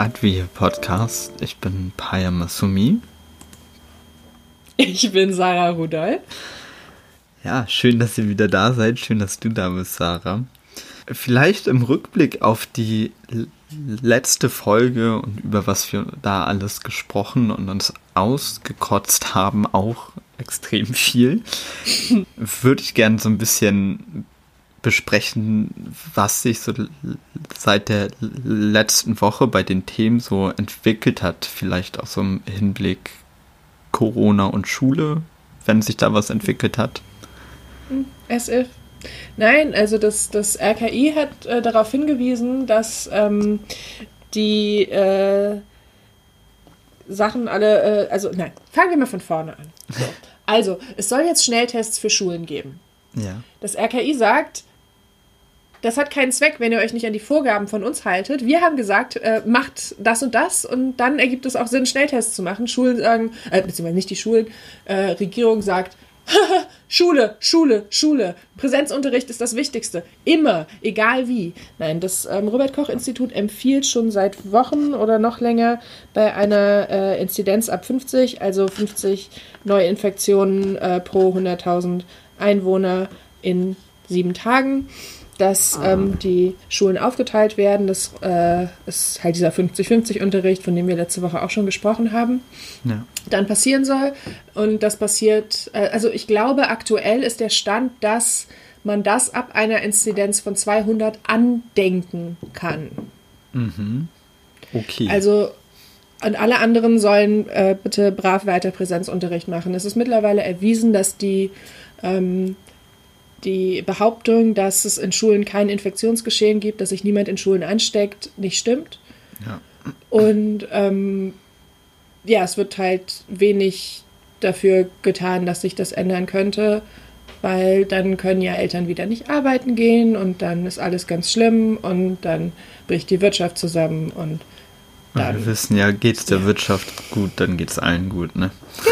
Advia Podcast. Ich bin Paya Masumi. Ich bin Sarah Rudolph. Ja, schön, dass ihr wieder da seid. Schön, dass du da bist, Sarah. Vielleicht im Rückblick auf die letzte Folge und über was wir da alles gesprochen und uns ausgekotzt haben, auch extrem viel, würde ich gerne so ein bisschen besprechen, was sich so seit der letzten Woche bei den Themen so entwickelt hat. Vielleicht auch so im Hinblick Corona und Schule, wenn sich da was entwickelt hat. SF. Nein, also das, das RKI hat äh, darauf hingewiesen, dass ähm, die äh, Sachen alle, äh, also nein, fangen wir mal von vorne an. So. Also, es soll jetzt Schnelltests für Schulen geben. Ja. Das RKI sagt, das hat keinen Zweck, wenn ihr euch nicht an die Vorgaben von uns haltet. Wir haben gesagt, äh, macht das und das und dann ergibt es auch Sinn, Schnelltests zu machen. Schulen sagen, äh, beziehungsweise nicht die Schulen, äh, Regierung sagt, Schule, Schule, Schule. Präsenzunterricht ist das Wichtigste. Immer, egal wie. Nein, das ähm, Robert-Koch-Institut empfiehlt schon seit Wochen oder noch länger bei einer äh, Inzidenz ab 50, also 50 Neuinfektionen äh, pro 100.000 Einwohner in sieben Tagen dass ah. ähm, die Schulen aufgeteilt werden. Das äh, ist halt dieser 50-50-Unterricht, von dem wir letzte Woche auch schon gesprochen haben, ja. dann passieren soll. Und das passiert, äh, also ich glaube, aktuell ist der Stand, dass man das ab einer Inzidenz von 200 andenken kann. Mhm. Okay. Also und alle anderen sollen äh, bitte brav weiter Präsenzunterricht machen. Es ist mittlerweile erwiesen, dass die ähm, die Behauptung, dass es in Schulen kein Infektionsgeschehen gibt, dass sich niemand in Schulen ansteckt, nicht stimmt. Ja. Und ähm, ja, es wird halt wenig dafür getan, dass sich das ändern könnte, weil dann können ja Eltern wieder nicht arbeiten gehen und dann ist alles ganz schlimm und dann bricht die Wirtschaft zusammen und dann, wir wissen ja, geht es der ja. Wirtschaft gut, dann geht es allen gut, ne?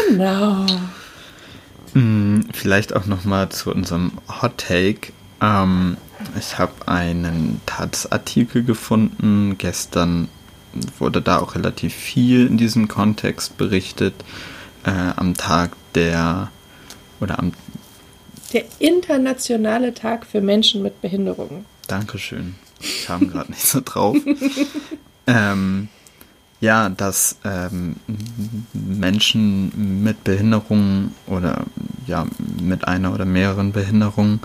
Genau. Hm, vielleicht auch nochmal zu unserem Hot Take. Ähm, ich habe einen Taz-Artikel gefunden. Gestern wurde da auch relativ viel in diesem Kontext berichtet. Äh, am Tag der oder am der internationale Tag für Menschen mit Behinderungen. Dankeschön. Ich kam gerade nicht so drauf. ähm, ja, dass ähm, Menschen mit Behinderungen oder ja, mit einer oder mehreren Behinderungen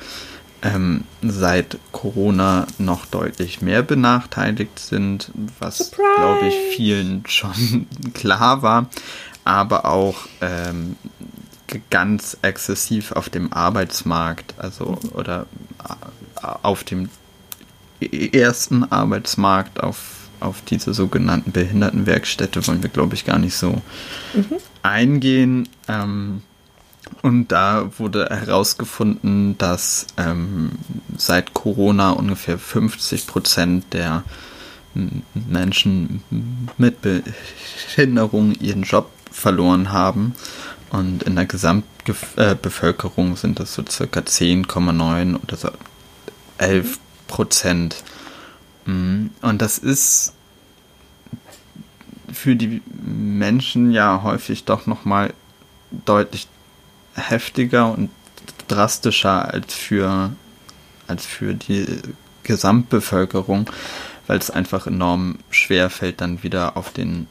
ähm, seit Corona noch deutlich mehr benachteiligt sind, was glaube ich vielen schon klar war, aber auch ähm, ganz exzessiv auf dem Arbeitsmarkt, also oder auf dem ersten Arbeitsmarkt, auf auf diese sogenannten Behindertenwerkstätte wollen wir, glaube ich, gar nicht so mhm. eingehen. Ähm, und da wurde herausgefunden, dass ähm, seit Corona ungefähr 50 Prozent der Menschen mit Behinderung ihren Job verloren haben. Und in der Gesamtbevölkerung äh, sind das so circa 10,9 oder so 11 Prozent. Mhm. Und das ist für die Menschen ja häufig doch nochmal deutlich heftiger und drastischer als für, als für die Gesamtbevölkerung, weil es einfach enorm schwer fällt, dann wieder auf den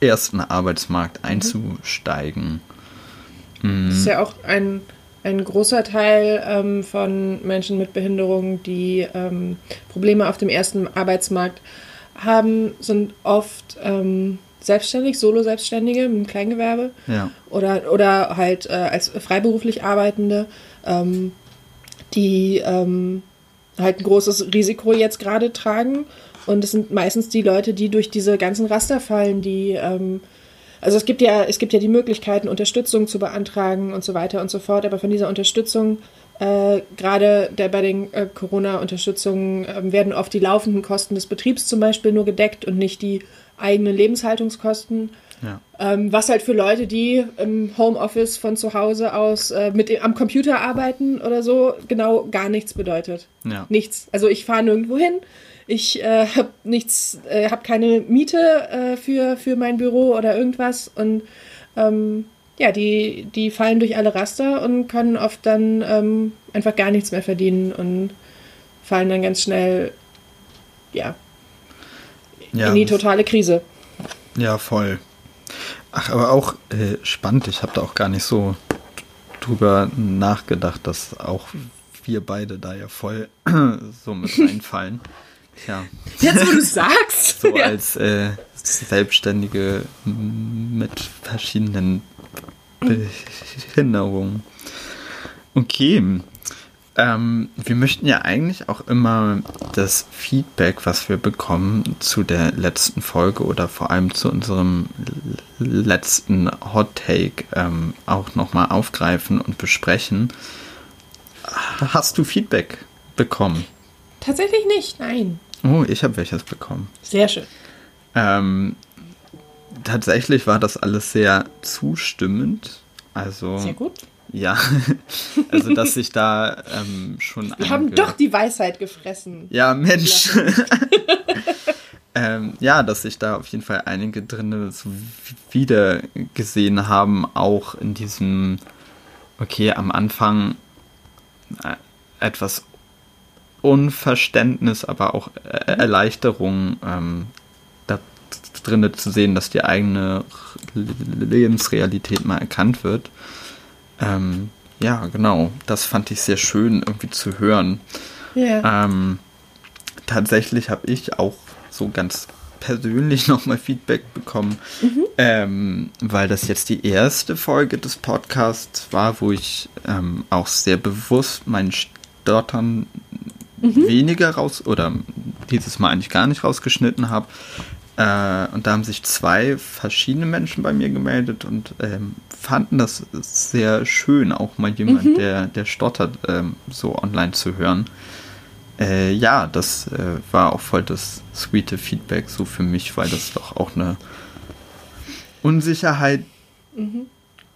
ersten Arbeitsmarkt mhm. einzusteigen. Mhm. Das ist ja auch ein, ein großer Teil ähm, von Menschen mit Behinderungen, die ähm, Probleme auf dem ersten Arbeitsmarkt haben, sind oft ähm, selbstständig, Solo-Selbstständige im Kleingewerbe ja. oder, oder halt äh, als freiberuflich Arbeitende, ähm, die ähm, halt ein großes Risiko jetzt gerade tragen. Und es sind meistens die Leute, die durch diese ganzen Raster fallen, die ähm, also es gibt ja, es gibt ja die Möglichkeiten, Unterstützung zu beantragen und so weiter und so fort, aber von dieser Unterstützung äh, Gerade bei den äh, Corona-Unterstützungen äh, werden oft die laufenden Kosten des Betriebs zum Beispiel nur gedeckt und nicht die eigenen Lebenshaltungskosten. Ja. Ähm, was halt für Leute, die im Homeoffice von zu Hause aus äh, mit am Computer arbeiten oder so, genau gar nichts bedeutet. Ja. Nichts. Also ich fahre nirgendwo hin. Ich äh, habe nichts, äh, habe keine Miete äh, für, für mein Büro oder irgendwas und ähm, ja, die, die fallen durch alle Raster und können oft dann ähm, einfach gar nichts mehr verdienen und fallen dann ganz schnell, ja, ja in die totale Krise. Ja, voll. Ach, aber auch äh, spannend. Ich habe da auch gar nicht so drüber nachgedacht, dass auch wir beide da ja voll so mit reinfallen. Ja. Jetzt, wo du sagst. so ja. als äh, Selbstständige mit verschiedenen Behinderungen. Okay. Ähm, wir möchten ja eigentlich auch immer das Feedback, was wir bekommen zu der letzten Folge oder vor allem zu unserem letzten Hot Take ähm, auch nochmal aufgreifen und besprechen. Hast du Feedback bekommen? Tatsächlich nicht, nein. Oh, ich habe welches bekommen. Sehr schön. Ähm, tatsächlich war das alles sehr zustimmend. Also, sehr gut. Ja, also dass sich da ähm, schon. Wir haben doch die Weisheit gefressen. Ja, Mensch. ähm, ja, dass sich da auf jeden Fall einige drin so wieder gesehen haben, auch in diesem, okay, am Anfang äh, etwas Unverständnis, aber auch Erleichterung ähm, da drin zu sehen, dass die eigene Lebensrealität mal erkannt wird. Ähm, ja, genau. Das fand ich sehr schön irgendwie zu hören. Yeah. Ähm, tatsächlich habe ich auch so ganz persönlich nochmal Feedback bekommen, mhm. ähm, weil das jetzt die erste Folge des Podcasts war, wo ich ähm, auch sehr bewusst mein Stottern mhm. weniger raus oder dieses Mal eigentlich gar nicht rausgeschnitten habe. Äh, und da haben sich zwei verschiedene Menschen bei mir gemeldet und ähm, fanden das sehr schön, auch mal jemand, mhm. der, der stottert, ähm, so online zu hören. Äh, ja, das äh, war auch voll das sweete Feedback so für mich, weil das doch auch eine Unsicherheit mhm.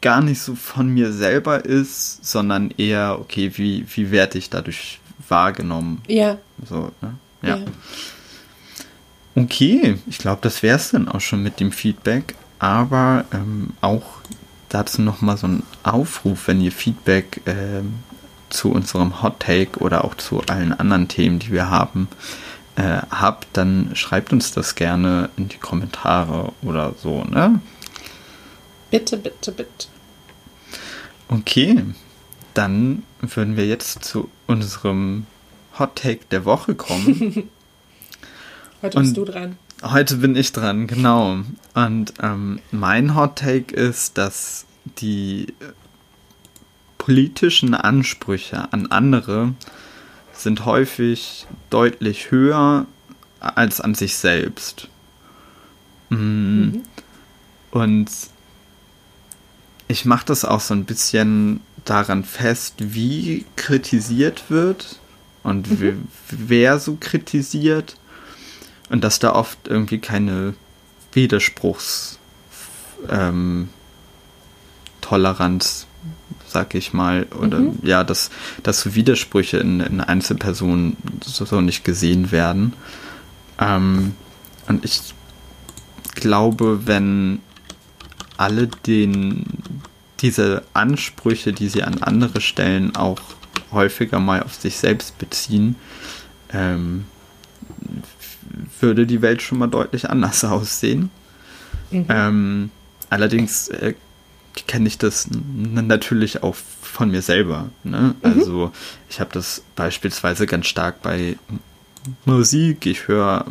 gar nicht so von mir selber ist, sondern eher, okay, wie, wie werde ich dadurch wahrgenommen? Ja. So, ne? ja. ja. Okay, ich glaube, das wäre es dann auch schon mit dem Feedback. Aber ähm, auch dazu nochmal so ein Aufruf, wenn ihr Feedback ähm, zu unserem Hot Take oder auch zu allen anderen Themen, die wir haben, äh, habt, dann schreibt uns das gerne in die Kommentare oder so, ne? Bitte, bitte, bitte. Okay, dann würden wir jetzt zu unserem Hot Take der Woche kommen. Heute bist du dran. Heute bin ich dran, genau. Und ähm, mein Hot Take ist, dass die politischen Ansprüche an andere sind häufig deutlich höher als an sich selbst. Mm. Mhm. Und ich mache das auch so ein bisschen daran fest, wie kritisiert wird und mhm. wer so kritisiert und dass da oft irgendwie keine Widerspruchs ähm, Toleranz, sag ich mal, oder mhm. ja, dass, dass so Widersprüche in, in Einzelpersonen so, so nicht gesehen werden. Ähm, und ich glaube, wenn alle den, diese Ansprüche, die sie an andere stellen, auch häufiger mal auf sich selbst beziehen, ähm, würde die Welt schon mal deutlich anders aussehen. Mhm. Ähm, allerdings äh, kenne ich das natürlich auch von mir selber. Ne? Mhm. Also ich habe das beispielsweise ganz stark bei Musik. Ich höre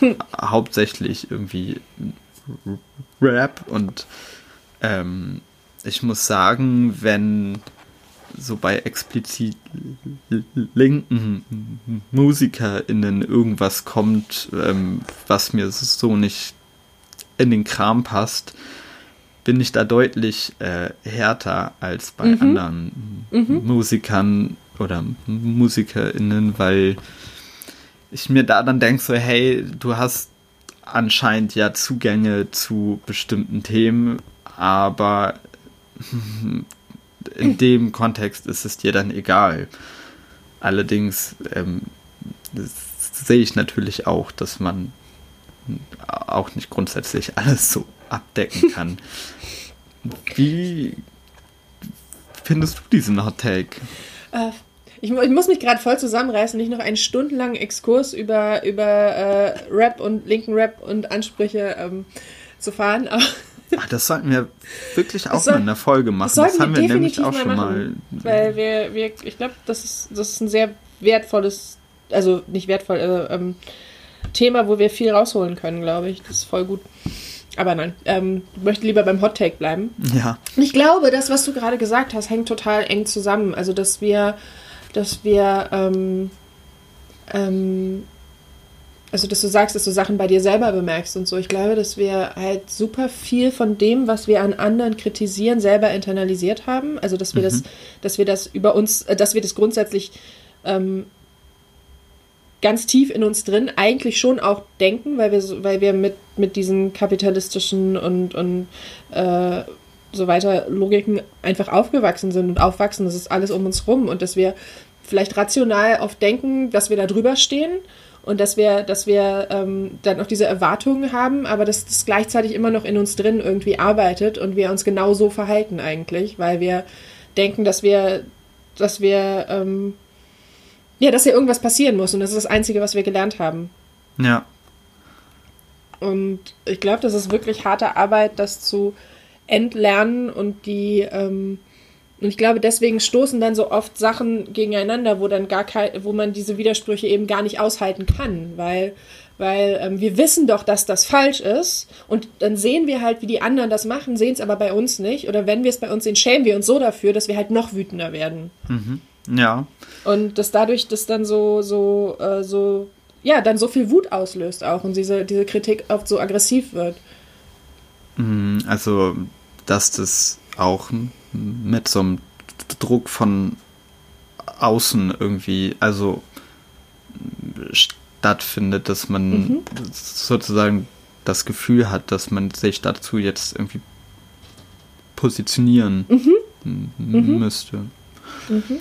hauptsächlich irgendwie Rap und ähm, ich muss sagen, wenn so bei explizit linken MusikerInnen irgendwas kommt, ähm, was mir so nicht in den Kram passt, bin ich da deutlich äh, härter als bei mhm. anderen mhm. Musikern oder MusikerInnen, weil ich mir da dann denke, so, hey, du hast anscheinend ja Zugänge zu bestimmten Themen, aber in dem Kontext ist es dir dann egal. Allerdings ähm, sehe ich natürlich auch, dass man auch nicht grundsätzlich alles so abdecken kann. Wie findest du diesen Hot Take? Äh, ich, ich, muss mich gerade voll zusammenreißen, nicht noch einen stundenlangen Exkurs über, über äh, Rap und linken Rap und Ansprüche ähm, zu fahren. Aber Ach, das sollten wir wirklich auch soll, mal in der Folge machen. Das, das haben wir, wir nämlich auch schon mal. Weil wir, wir ich glaube, das ist, das ist ein sehr wertvolles, also nicht wertvoll, äh, ähm, Thema, wo wir viel rausholen können, glaube ich. Das ist voll gut. Aber nein, ähm, ich möchte lieber beim Hot Take bleiben. Ja. Ich glaube, das, was du gerade gesagt hast, hängt total eng zusammen. Also, dass wir, dass wir, ähm, ähm, also, dass du sagst, dass du Sachen bei dir selber bemerkst und so. Ich glaube, dass wir halt super viel von dem, was wir an anderen kritisieren, selber internalisiert haben. Also, dass wir mhm. das, dass wir das über uns, äh, dass wir das grundsätzlich ähm, ganz tief in uns drin eigentlich schon auch denken, weil wir, weil wir mit, mit diesen kapitalistischen und, und äh, so weiter Logiken einfach aufgewachsen sind und aufwachsen. Das ist alles um uns rum und dass wir vielleicht rational oft denken, dass wir da drüber stehen und dass wir, dass wir ähm, dann auch diese Erwartungen haben, aber dass das gleichzeitig immer noch in uns drin irgendwie arbeitet und wir uns genau so verhalten eigentlich, weil wir denken, dass wir, dass wir ähm, ja, dass hier irgendwas passieren muss und das ist das Einzige, was wir gelernt haben. Ja. Und ich glaube, das ist wirklich harte Arbeit, das zu entlernen und die, ähm, und ich glaube, deswegen stoßen dann so oft Sachen gegeneinander, wo dann gar kein, wo man diese Widersprüche eben gar nicht aushalten kann, weil, weil ähm, wir wissen doch, dass das falsch ist und dann sehen wir halt, wie die anderen das machen, sehen es aber bei uns nicht oder wenn wir es bei uns sehen, schämen wir uns so dafür, dass wir halt noch wütender werden. Mhm. Ja. Und dass dadurch das dann so, so, äh, so, ja, dann so viel Wut auslöst auch und diese, diese Kritik oft so aggressiv wird. Mhm, also, dass das auch mit so einem Druck von außen irgendwie, also stattfindet, dass man mhm. sozusagen das Gefühl hat, dass man sich dazu jetzt irgendwie positionieren mhm. mhm. müsste. Mhm.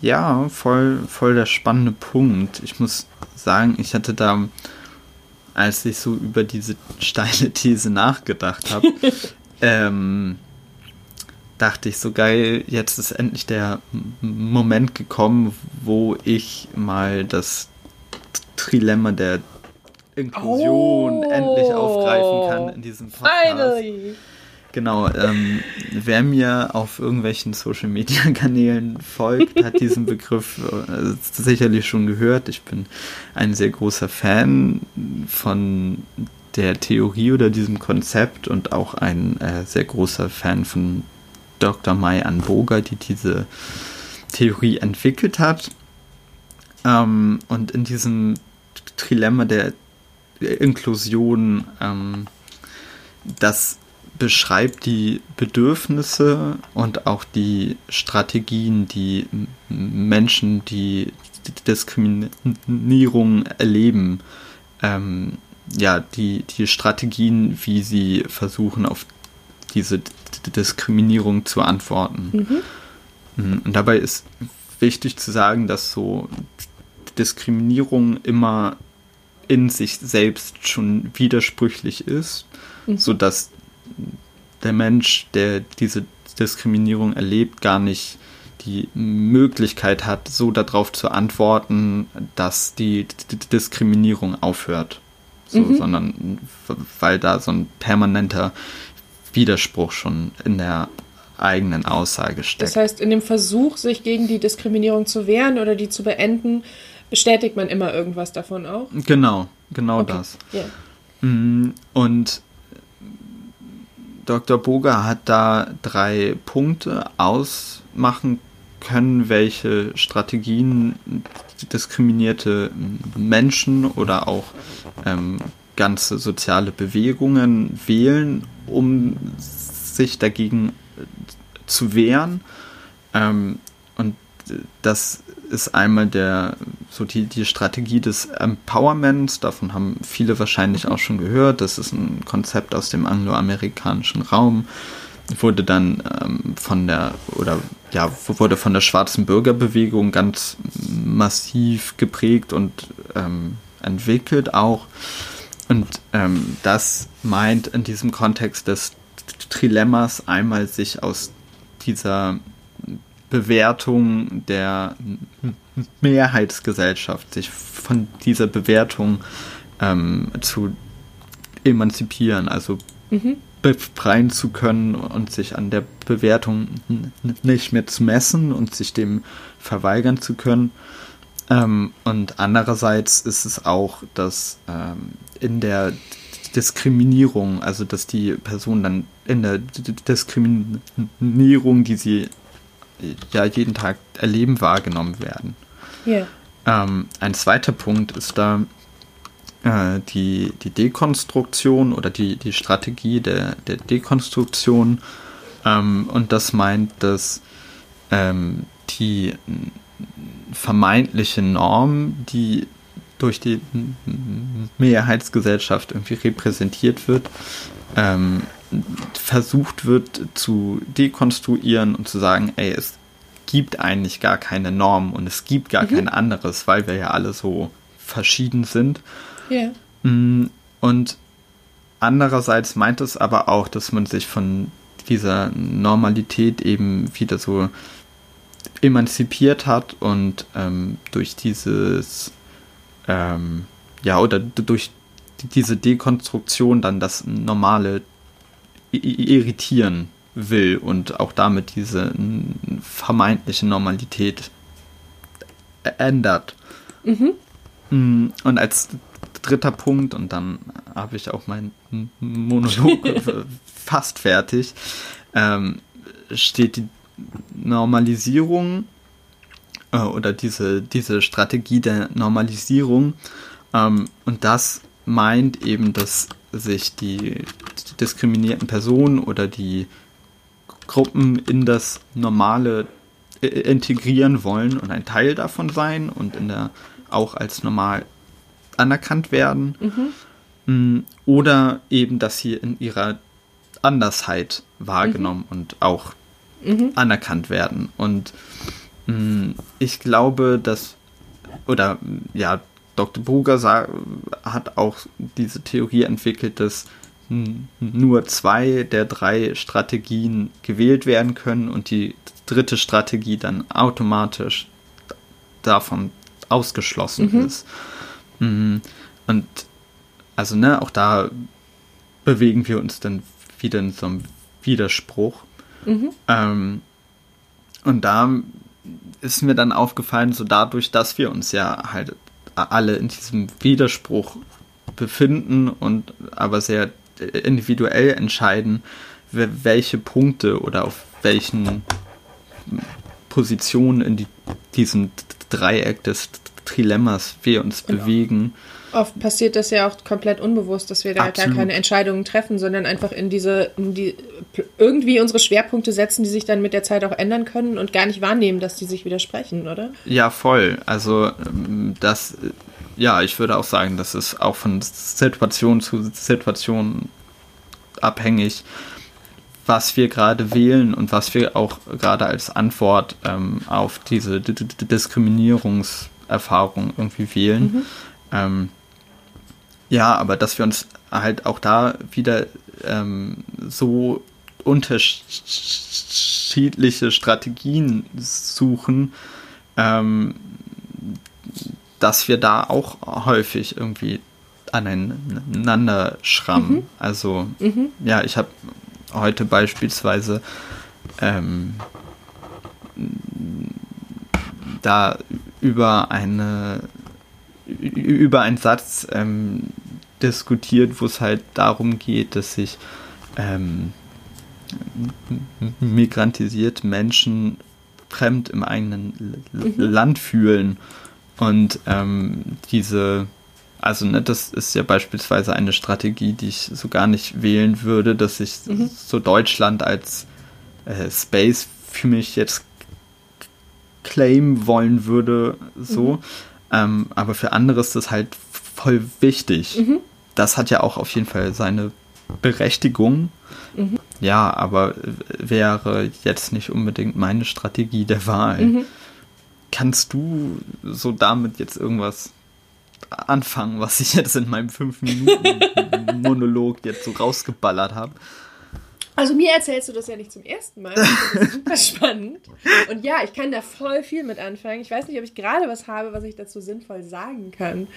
Ja, voll, voll der spannende Punkt. Ich muss sagen, ich hatte da, als ich so über diese steile These nachgedacht habe, ähm, dachte ich so geil, jetzt ist endlich der Moment gekommen, wo ich mal das Trilemma der Inklusion oh, endlich aufgreifen kann in diesem Podcast. Finally. Genau, ähm, wer mir auf irgendwelchen Social Media Kanälen folgt, hat diesen Begriff äh, sicherlich schon gehört. Ich bin ein sehr großer Fan von der Theorie oder diesem Konzept und auch ein äh, sehr großer Fan von Dr. Mai Anboga, die diese Theorie entwickelt hat. Ähm, und in diesem Trilemma der Inklusion, ähm, das beschreibt die Bedürfnisse und auch die Strategien, die Menschen, die Diskriminierung erleben, ähm, ja, die, die Strategien, wie sie versuchen, auf diese Diskriminierung zu antworten. Mhm. Und dabei ist wichtig zu sagen, dass so Diskriminierung immer in sich selbst schon widersprüchlich ist, mhm. sodass der Mensch, der diese Diskriminierung erlebt, gar nicht die Möglichkeit hat, so darauf zu antworten, dass die Diskriminierung aufhört. So, mhm. Sondern weil da so ein permanenter Widerspruch schon in der eigenen Aussage steckt. Das heißt, in dem Versuch, sich gegen die Diskriminierung zu wehren oder die zu beenden, bestätigt man immer irgendwas davon auch? Genau, genau okay. das. Yeah. Und Dr. Boga hat da drei Punkte ausmachen können, welche Strategien diskriminierte Menschen oder auch ähm, ganze soziale Bewegungen wählen, um sich dagegen zu wehren. Ähm, und das ist einmal der, so die, die Strategie des Empowerments. Davon haben viele wahrscheinlich auch schon gehört. Das ist ein Konzept aus dem angloamerikanischen Raum. Wurde dann ähm, von der, oder ja, wurde von der schwarzen Bürgerbewegung ganz massiv geprägt und ähm, entwickelt auch. Und ähm, das meint in diesem Kontext des Trilemmas einmal sich aus dieser Bewertung der Mehrheitsgesellschaft, sich von dieser Bewertung ähm, zu emanzipieren, also mhm. befreien zu können und sich an der Bewertung nicht mehr zu messen und sich dem verweigern zu können. Ähm, und andererseits ist es auch, dass ähm, in der Diskriminierung, also dass die Person dann in der Diskriminierung, die sie ja jeden Tag erleben, wahrgenommen werden. Yeah. Ähm, ein zweiter Punkt ist da äh, die, die Dekonstruktion oder die, die Strategie der, der Dekonstruktion. Ähm, und das meint, dass ähm, die vermeintliche Norm, die durch die Mehrheitsgesellschaft irgendwie repräsentiert wird, ähm, versucht wird zu dekonstruieren und zu sagen, ey, es gibt eigentlich gar keine Norm und es gibt gar mhm. kein anderes, weil wir ja alle so verschieden sind. Yeah. Und andererseits meint es aber auch, dass man sich von dieser Normalität eben wieder so emanzipiert hat und ähm, durch dieses ähm, ja oder durch diese Dekonstruktion dann das normale irritieren will und auch damit diese vermeintliche Normalität ändert. Mhm. Mm, und als dritter Punkt, und dann habe ich auch meinen Monolog fast fertig, ähm, steht die Normalisierung äh, oder diese, diese Strategie der Normalisierung. Ähm, und das meint eben, dass sich die, die diskriminierten Personen oder die Gruppen in das Normale äh, integrieren wollen und ein Teil davon sein und in der auch als normal anerkannt werden. Mhm. Mm, oder eben, dass sie in ihrer Andersheit wahrgenommen mhm. und auch mhm. anerkannt werden. Und mh, mm, ich glaube, dass, oder ja, Dr. Bruger hat auch diese Theorie entwickelt, dass nur zwei der drei Strategien gewählt werden können und die dritte Strategie dann automatisch davon ausgeschlossen mhm. ist. Mhm. Und also, ne, auch da bewegen wir uns dann wieder in so einem Widerspruch. Mhm. Ähm, und da ist mir dann aufgefallen, so dadurch, dass wir uns ja halt alle in diesem Widerspruch befinden und aber sehr individuell entscheiden, welche Punkte oder auf welchen Positionen in die, diesem Dreieck des Trilemmas wir uns und bewegen. Oft passiert das ja auch komplett unbewusst, dass wir da Absolut. gar keine Entscheidungen treffen, sondern einfach in diese, in die, irgendwie unsere Schwerpunkte setzen, die sich dann mit der Zeit auch ändern können und gar nicht wahrnehmen, dass die sich widersprechen, oder? Ja, voll. Also ähm, das, ja, ich würde auch sagen, das ist auch von Situation zu Situation abhängig, was wir gerade wählen und was wir auch gerade als Antwort ähm, auf diese D D Diskriminierungserfahrung irgendwie wählen. Mhm. Ähm, ja, aber dass wir uns halt auch da wieder ähm, so unterschiedliche Strategien suchen, ähm, dass wir da auch häufig irgendwie aneinander schrammen. Mhm. Also, mhm. ja, ich habe heute beispielsweise ähm, da über eine über einen Satz ähm, diskutiert, wo es halt darum geht, dass sich ähm, migrantisiert Menschen fremd im eigenen mhm. Land fühlen und ähm, diese also ne, das ist ja beispielsweise eine Strategie, die ich so gar nicht wählen würde, dass ich mhm. so Deutschland als äh, Space für mich jetzt claim wollen würde, so. Mhm. Ähm, aber für andere ist das halt voll wichtig. Mhm. Das hat ja auch auf jeden Fall seine Berechtigung. Mhm. Ja, aber wäre jetzt nicht unbedingt meine Strategie der Wahl. Mhm. Kannst du so damit jetzt irgendwas anfangen, was ich jetzt in meinem 5-Minuten-Monolog jetzt so rausgeballert habe. Also mir erzählst du das ja nicht zum ersten Mal. Das ist super spannend. Und ja, ich kann da voll viel mit anfangen. Ich weiß nicht, ob ich gerade was habe, was ich dazu sinnvoll sagen kann.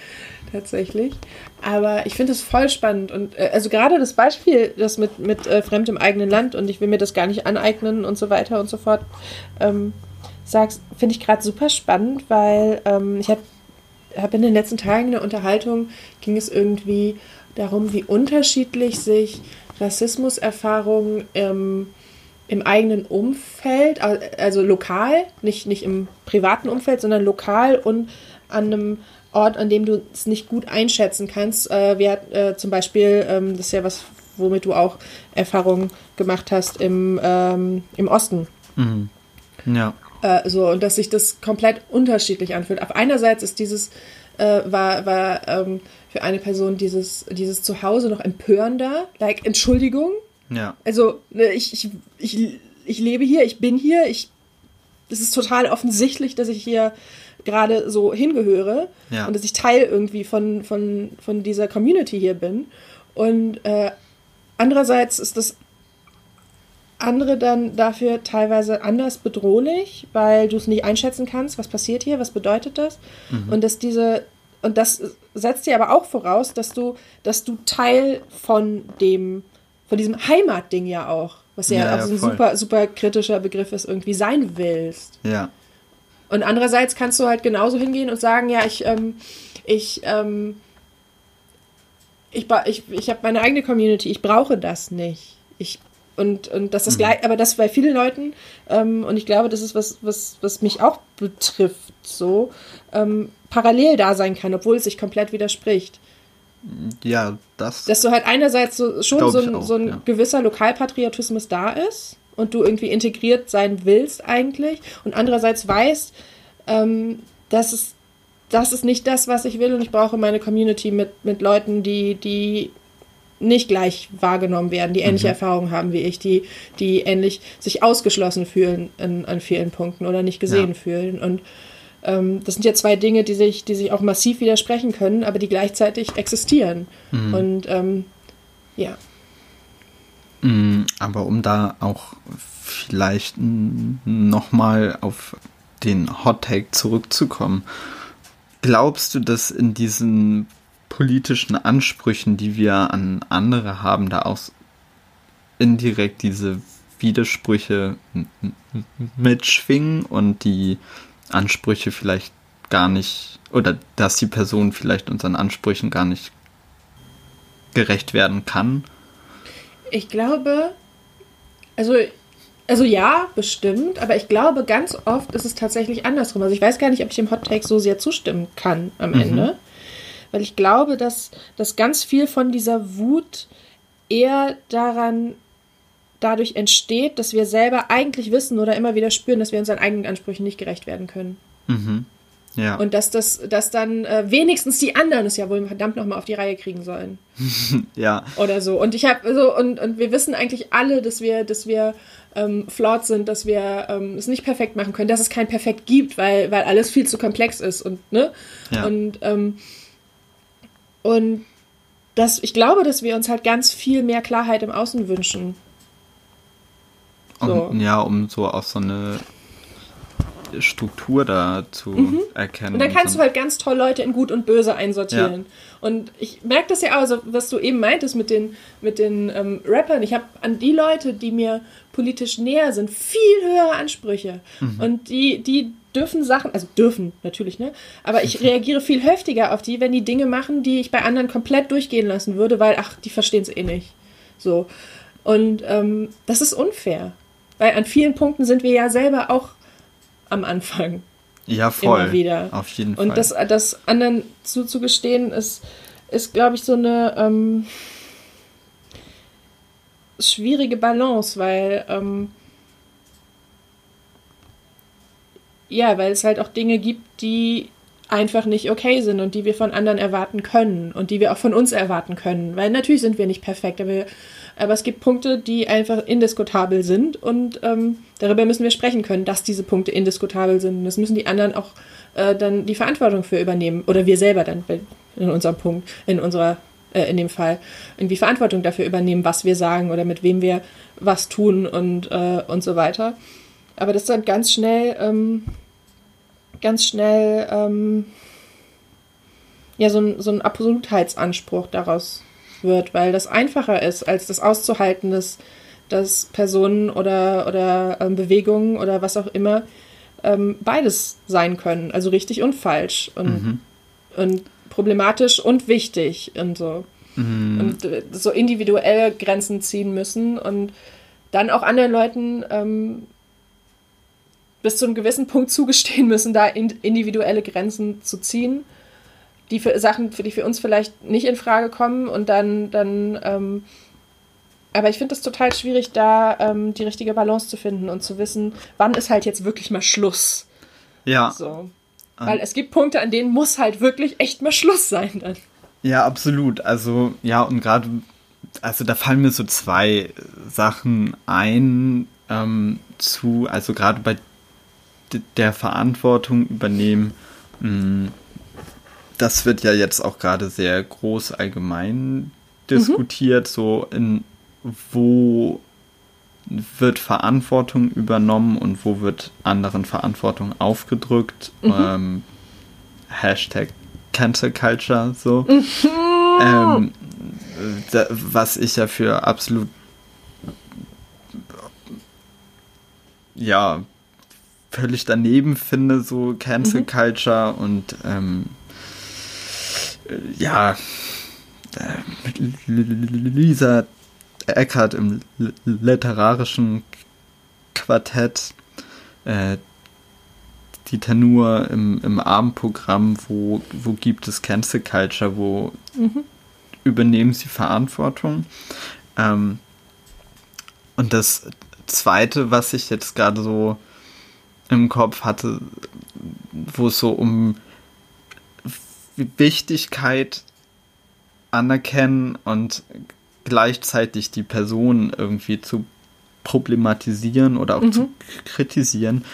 Tatsächlich. Aber ich finde es voll spannend. Und äh, also gerade das Beispiel, das mit, mit äh, Fremd im eigenen Land und ich will mir das gar nicht aneignen und so weiter und so fort, ähm, sagst, finde ich gerade super spannend, weil ähm, ich habe hab in den letzten Tagen eine Unterhaltung, ging es irgendwie darum, wie unterschiedlich sich Rassismuserfahrungen im, im eigenen Umfeld, also lokal, nicht, nicht im privaten Umfeld, sondern lokal und an einem Ort, an dem du es nicht gut einschätzen kannst. Äh, wir äh, zum Beispiel, ähm, das ist ja was, womit du auch Erfahrungen gemacht hast im, ähm, im Osten. Mhm. Ja. Äh, so, und dass sich das komplett unterschiedlich anfühlt. Auf einerseits ist dieses, äh, war, war ähm, für eine Person dieses, dieses Zuhause noch empörender. Like, Entschuldigung. Ja. Also, ne, ich, ich, ich, ich lebe hier, ich bin hier, ich. Es ist total offensichtlich, dass ich hier gerade so hingehöre ja. und dass ich Teil irgendwie von, von, von dieser Community hier bin. Und äh, andererseits ist das andere dann dafür teilweise anders bedrohlich, weil du es nicht einschätzen kannst, was passiert hier, was bedeutet das. Mhm. Und dass diese, und das setzt dir aber auch voraus, dass du, dass du Teil von dem, von diesem Heimatding ja auch, was ja, ja, ja so ein super, super kritischer Begriff ist, irgendwie sein willst. Ja. Und andererseits kannst du halt genauso hingehen und sagen, ja, ich, ähm, ich, ähm, ich, ich, ich habe meine eigene Community, ich brauche das nicht. Ich und, und das ist mhm. gleich, aber das bei vielen Leuten, ähm, und ich glaube, das ist was, was, was mich auch betrifft, so, ähm, parallel da sein kann, obwohl es sich komplett widerspricht. Ja, das. Dass du halt einerseits so, schon so ein, auch, so ein ja. gewisser Lokalpatriotismus da ist und du irgendwie integriert sein willst eigentlich und andererseits weißt, ähm, dass es das ist nicht das, was ich will und ich brauche meine Community mit, mit Leuten, die, die nicht gleich wahrgenommen werden, die ähnliche mhm. Erfahrungen haben wie ich, die, die ähnlich sich ausgeschlossen fühlen in, an vielen Punkten oder nicht gesehen ja. fühlen. Und ähm, das sind ja zwei Dinge, die sich, die sich auch massiv widersprechen können, aber die gleichzeitig existieren. Mhm. Und ähm, ja. Mhm, aber um da auch vielleicht nochmal auf den Hot Take zurückzukommen, glaubst du, dass in diesen politischen Ansprüchen, die wir an andere haben, da auch indirekt diese Widersprüche mitschwingen und die Ansprüche vielleicht gar nicht, oder dass die Person vielleicht unseren Ansprüchen gar nicht gerecht werden kann? Ich glaube, also, also ja, bestimmt, aber ich glaube, ganz oft ist es tatsächlich andersrum. Also ich weiß gar nicht, ob ich dem Hot Take so sehr zustimmen kann am mhm. Ende weil ich glaube, dass, dass ganz viel von dieser Wut eher daran dadurch entsteht, dass wir selber eigentlich wissen oder immer wieder spüren, dass wir unseren eigenen Ansprüchen nicht gerecht werden können. Mhm. Ja. Und dass das, dass dann äh, wenigstens die anderen es ja wohl verdammt nochmal auf die Reihe kriegen sollen. ja. Oder so. Und ich habe so, und, und wir wissen eigentlich alle, dass wir, dass wir ähm, flawed sind, dass wir ähm, es nicht perfekt machen können, dass es kein Perfekt gibt, weil, weil alles viel zu komplex ist und, ne? Ja. Und ähm, und das, ich glaube, dass wir uns halt ganz viel mehr Klarheit im Außen wünschen. So. Um, ja, um so auch so eine Struktur da zu mhm. erkennen. Und dann kannst und du halt ganz toll Leute in Gut und Böse einsortieren. Ja. Und ich merke das ja auch, also was du eben meintest mit den, mit den ähm, Rappern. Ich habe an die Leute, die mir politisch näher sind, viel höhere Ansprüche. Mhm. Und die, die dürfen Sachen, also dürfen natürlich, ne? Aber ich reagiere viel heftiger auf die, wenn die Dinge machen, die ich bei anderen komplett durchgehen lassen würde, weil, ach, die verstehen es eh nicht. So. Und ähm, das ist unfair. Weil an vielen Punkten sind wir ja selber auch am Anfang. Ja, voll. Immer wieder. Auf jeden Fall. Und das, das anderen zuzugestehen, ist, ist glaube ich, so eine ähm, schwierige Balance, weil ähm, ja, weil es halt auch Dinge gibt, die einfach nicht okay sind und die wir von anderen erwarten können und die wir auch von uns erwarten können. Weil natürlich sind wir nicht perfekt, aber, aber es gibt Punkte, die einfach indiskutabel sind und ähm, darüber müssen wir sprechen können, dass diese Punkte indiskutabel sind. Und das müssen die anderen auch äh, dann die Verantwortung für übernehmen oder wir selber dann in unserem Punkt, in unserer äh, in dem Fall irgendwie Verantwortung dafür übernehmen, was wir sagen oder mit wem wir was tun und, äh, und so weiter. Aber das dann ganz schnell, ähm, ganz schnell, ähm, ja, so ein, so ein Absolutheitsanspruch daraus wird, weil das einfacher ist, als das auszuhalten, dass, dass Personen oder, oder ähm, Bewegungen oder was auch immer ähm, beides sein können, also richtig und falsch und, mhm. und problematisch und wichtig und so. Mhm. Und äh, so individuelle Grenzen ziehen müssen und dann auch anderen Leuten ähm, bis zu einem gewissen Punkt zugestehen müssen, da individuelle Grenzen zu ziehen, die für Sachen, für die für uns vielleicht nicht in Frage kommen und dann, dann ähm, aber ich finde es total schwierig, da ähm, die richtige Balance zu finden und zu wissen, wann ist halt jetzt wirklich mal Schluss. Ja. So. Weil es gibt Punkte, an denen muss halt wirklich echt mal Schluss sein dann. Ja, absolut. Also, ja, und gerade, also da fallen mir so zwei Sachen ein ähm, zu, also gerade bei der Verantwortung übernehmen, mm, das wird ja jetzt auch gerade sehr groß allgemein diskutiert, mhm. so in wo wird Verantwortung übernommen und wo wird anderen Verantwortung aufgedrückt. Mhm. Ähm, Hashtag Cancel Culture, so. Mhm. Ähm, da, was ich ja für absolut ja völlig daneben finde, so Cancel mhm. Culture und ähm, ja äh, Lisa Eckert im literarischen Quartett, äh, die Tenur im, im Abendprogramm, wo, wo gibt es Cancel Culture, wo mhm. übernehmen sie Verantwortung. Ähm, und das Zweite, was ich jetzt gerade so im Kopf hatte, wo es so um Wichtigkeit anerkennen und gleichzeitig die Person irgendwie zu problematisieren oder auch mhm. zu kritisieren,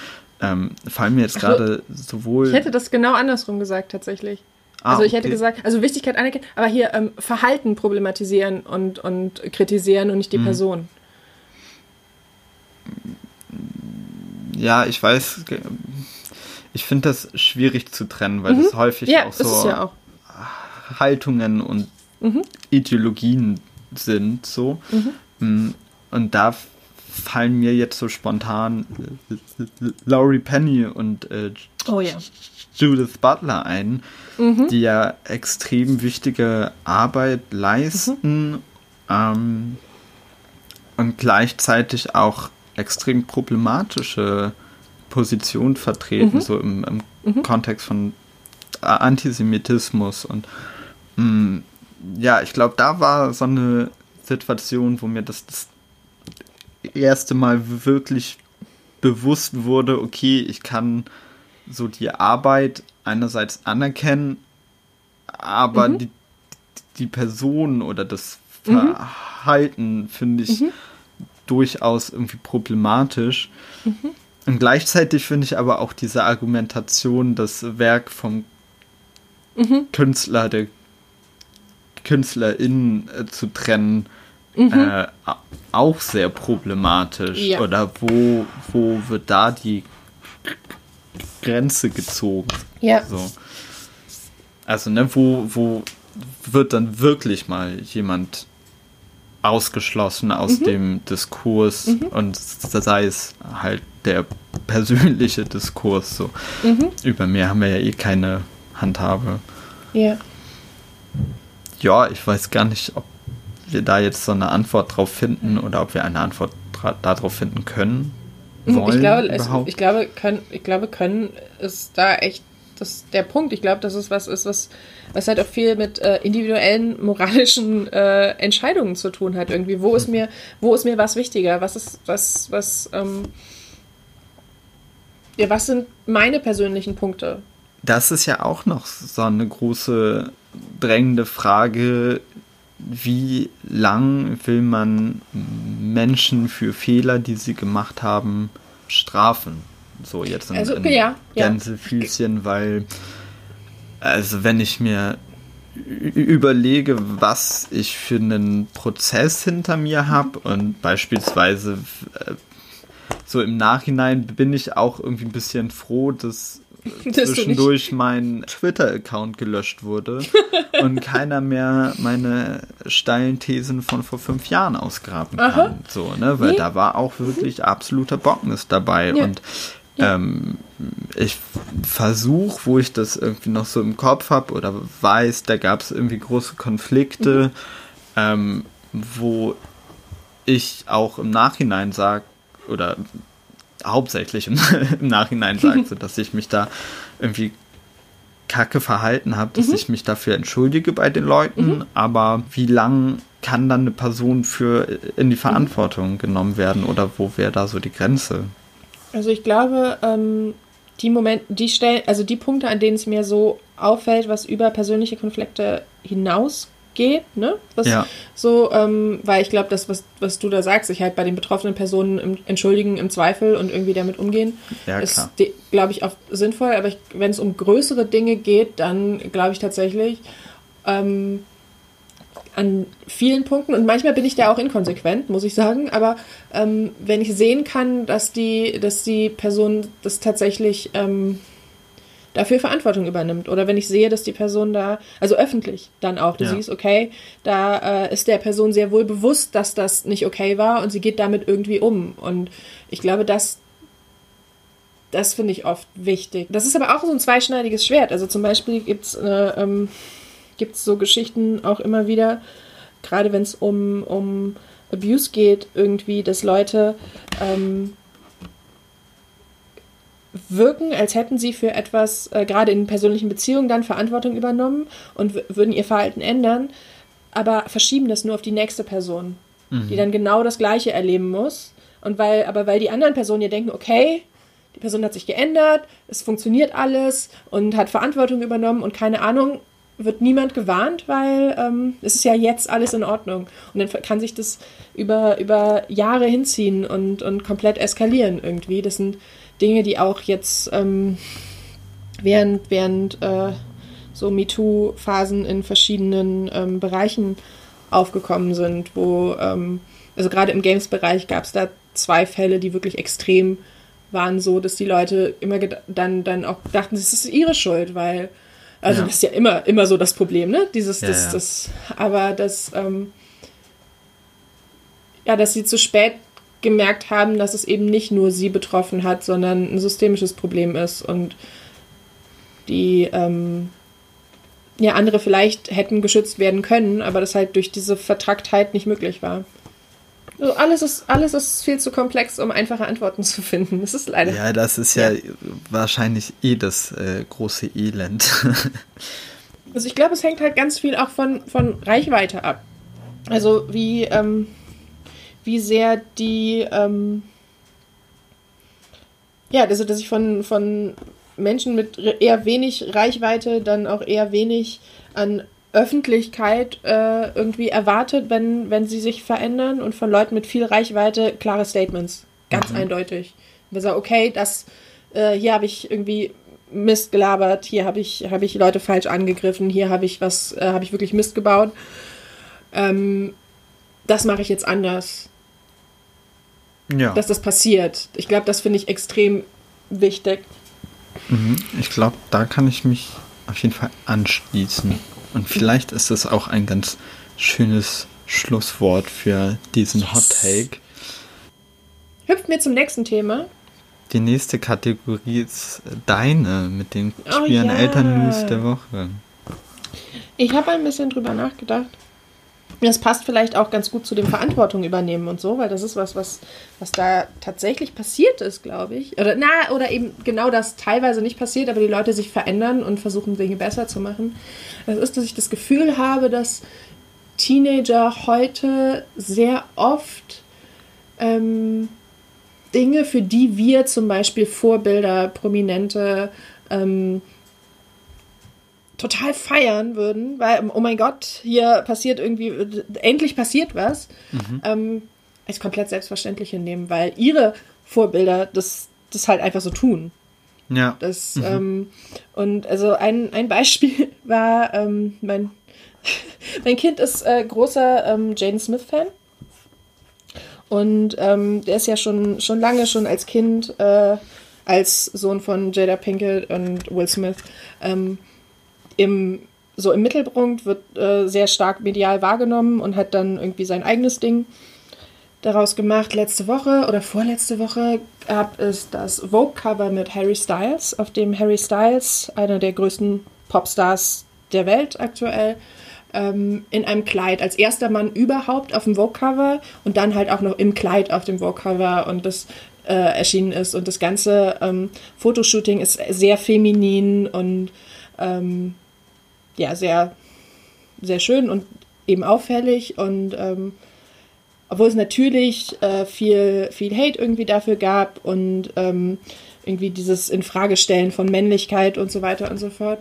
ähm, fallen mir jetzt gerade sowohl. Ich hätte das genau andersrum gesagt, tatsächlich. Ah, also ich okay. hätte gesagt, also Wichtigkeit anerkennen, aber hier ähm, Verhalten problematisieren und, und kritisieren und nicht die mhm. Person. Ja, ich weiß, ich finde das schwierig zu trennen, weil mhm. das häufig ja, auch so ja auch. Haltungen und mhm. Ideologien sind, so. Mhm. Mm, und da fallen mir jetzt so spontan Laurie Penny und äh, oh, ja. Judith Butler ein, mhm. die ja extrem wichtige Arbeit leisten mhm. ähm, und gleichzeitig auch extrem problematische Positionen vertreten, mhm. so im, im mhm. Kontext von Antisemitismus und mh, mm, ja, ich glaube, da war so eine Situation, wo mir das, das erste Mal wirklich bewusst wurde, okay, ich kann so die Arbeit einerseits anerkennen, aber mhm. die, die Person oder das mhm. Verhalten finde ich mhm. Durchaus irgendwie problematisch. Mhm. Und gleichzeitig finde ich aber auch diese Argumentation, das Werk vom mhm. Künstler, der KünstlerInnen äh, zu trennen, mhm. äh, auch sehr problematisch. Ja. Oder wo, wo wird da die Grenze gezogen? Ja. So. Also, ne, wo, wo wird dann wirklich mal jemand ausgeschlossen aus mhm. dem Diskurs mhm. und sei es halt der persönliche Diskurs so. Mhm. Über mehr haben wir ja eh keine Handhabe. Ja ja, ich weiß gar nicht, ob wir da jetzt so eine Antwort drauf finden oder ob wir eine Antwort darauf finden können. Mhm, wollen, ich, glaube, es, ich, glaube, können, ich glaube, können ist da echt das, der Punkt. Ich glaube, dass es was ist, was, was halt auch viel mit äh, individuellen moralischen äh, Entscheidungen zu tun hat. Irgendwie, wo ist mir, wo ist mir was wichtiger? Was ist, was, was, ähm, ja, was sind meine persönlichen Punkte? das ist ja auch noch so eine große drängende Frage, wie lang will man Menschen für Fehler, die sie gemacht haben, strafen? So jetzt in, also, in ja, Gänsefüßchen, ja. weil also wenn ich mir überlege, was ich für einen Prozess hinter mir habe und beispielsweise äh, so im Nachhinein bin ich auch irgendwie ein bisschen froh, dass zwischendurch mein Twitter-Account gelöscht wurde und keiner mehr meine steilen Thesen von vor fünf Jahren ausgraben kann. Aha. So, ne? Weil nee. da war auch wirklich absoluter Bocknis dabei. Ja. Und ja. ähm, ich versuche, wo ich das irgendwie noch so im Kopf habe oder weiß, da gab es irgendwie große Konflikte, mhm. ähm, wo ich auch im Nachhinein sage, oder hauptsächlich im, im Nachhinein sagte, dass ich mich da irgendwie kacke verhalten habe, dass mhm. ich mich dafür entschuldige bei den Leuten, mhm. aber wie lang kann dann eine Person für in die Verantwortung mhm. genommen werden oder wo wäre da so die Grenze? Also ich glaube, ähm, die Momente, die Stellen, also die Punkte, an denen es mir so auffällt, was über persönliche Konflikte hinaus geht, ne? Was ja. So, ähm, weil ich glaube, das, was, was du da sagst, sich halt bei den betroffenen Personen im, entschuldigen im Zweifel und irgendwie damit umgehen, ja, ist, glaube ich, oft sinnvoll. Aber wenn es um größere Dinge geht, dann glaube ich tatsächlich ähm, an vielen Punkten und manchmal bin ich da auch inkonsequent, muss ich sagen. Aber ähm, wenn ich sehen kann, dass die, dass die Person das tatsächlich ähm, dafür Verantwortung übernimmt. Oder wenn ich sehe, dass die Person da, also öffentlich dann auch, du ja. siehst, okay, da äh, ist der Person sehr wohl bewusst, dass das nicht okay war und sie geht damit irgendwie um. Und ich glaube, das, das finde ich oft wichtig. Das ist aber auch so ein zweischneidiges Schwert. Also zum Beispiel gibt es äh, ähm, so Geschichten auch immer wieder, gerade wenn es um, um Abuse geht, irgendwie, dass Leute ähm, wirken, als hätten sie für etwas, äh, gerade in persönlichen Beziehungen, dann Verantwortung übernommen und würden ihr Verhalten ändern, aber verschieben das nur auf die nächste Person, mhm. die dann genau das Gleiche erleben muss. Und weil, aber weil die anderen Personen ja denken, okay, die Person hat sich geändert, es funktioniert alles und hat Verantwortung übernommen und keine Ahnung, wird niemand gewarnt, weil ähm, es ist ja jetzt alles in Ordnung. Und dann kann sich das über, über Jahre hinziehen und, und komplett eskalieren irgendwie. Das sind Dinge, die auch jetzt ähm, während, während äh, so MeToo-Phasen in verschiedenen ähm, Bereichen aufgekommen sind, wo, ähm, also gerade im Games-Bereich gab es da zwei Fälle, die wirklich extrem waren, so dass die Leute immer dann, dann auch dachten, es ist ihre Schuld, weil, also ja. das ist ja immer, immer so das Problem, ne? Dieses, ja, das, das, aber das, ähm, ja, dass sie zu spät gemerkt haben, dass es eben nicht nur sie betroffen hat, sondern ein systemisches Problem ist und die ähm, ja andere vielleicht hätten geschützt werden können, aber das halt durch diese Vertracktheit nicht möglich war. Also alles ist, alles ist viel zu komplex, um einfache Antworten zu finden. Das ist leider. Ja, das ist ja, ja. wahrscheinlich eh das äh, große Elend. also ich glaube, es hängt halt ganz viel auch von, von Reichweite ab. Also wie, ähm, wie sehr die, ähm, ja, also dass ich von, von Menschen mit eher wenig Reichweite dann auch eher wenig an Öffentlichkeit äh, irgendwie erwartet, wenn, wenn sie sich verändern und von Leuten mit viel Reichweite klare Statements. Ganz mhm. eindeutig. Wir sagen, okay, das, äh, hier habe ich irgendwie Mist gelabert, hier habe ich, hab ich Leute falsch angegriffen, hier habe ich was, äh, habe ich wirklich Mist gebaut. Ähm, das mache ich jetzt anders ja. dass das passiert. Ich glaube, das finde ich extrem wichtig. Mhm. Ich glaube, da kann ich mich auf jeden Fall anschließen. Und vielleicht ist das auch ein ganz schönes Schlusswort für diesen yes. Hot Take. Hüpft mir zum nächsten Thema. Die nächste Kategorie ist deine mit den oh, ja. Eltern-News der Woche. Ich habe ein bisschen drüber nachgedacht das passt vielleicht auch ganz gut zu dem Verantwortung übernehmen und so, weil das ist was, was, was da tatsächlich passiert ist, glaube ich. Oder, na, oder eben genau das teilweise nicht passiert, aber die Leute sich verändern und versuchen, Dinge besser zu machen. Das ist, dass ich das Gefühl habe, dass Teenager heute sehr oft ähm, Dinge, für die wir zum Beispiel Vorbilder, Prominente, ähm, total feiern würden, weil, oh mein Gott, hier passiert irgendwie, endlich passiert was, mhm. ähm, als komplett selbstverständlich hinnehmen, weil ihre Vorbilder das, das halt einfach so tun. Ja. Das, mhm. ähm, und also ein, ein Beispiel war, ähm, mein, mein Kind ist äh, großer ähm, Jaden Smith-Fan. Und ähm, der ist ja schon, schon lange, schon als Kind, äh, als Sohn von Jada Pinkett und Will Smith, ähm, im, so im Mittelpunkt, wird äh, sehr stark medial wahrgenommen und hat dann irgendwie sein eigenes Ding daraus gemacht. Letzte Woche oder vorletzte Woche gab es das Vogue-Cover mit Harry Styles, auf dem Harry Styles, einer der größten Popstars der Welt aktuell, ähm, in einem Kleid als erster Mann überhaupt auf dem Vogue-Cover und dann halt auch noch im Kleid auf dem Vogue-Cover und das äh, erschienen ist. Und das ganze ähm, Fotoshooting ist sehr feminin und ähm, ja, sehr, sehr schön und eben auffällig und ähm, obwohl es natürlich äh, viel, viel Hate irgendwie dafür gab und ähm, irgendwie dieses Infragestellen von Männlichkeit und so weiter und so fort,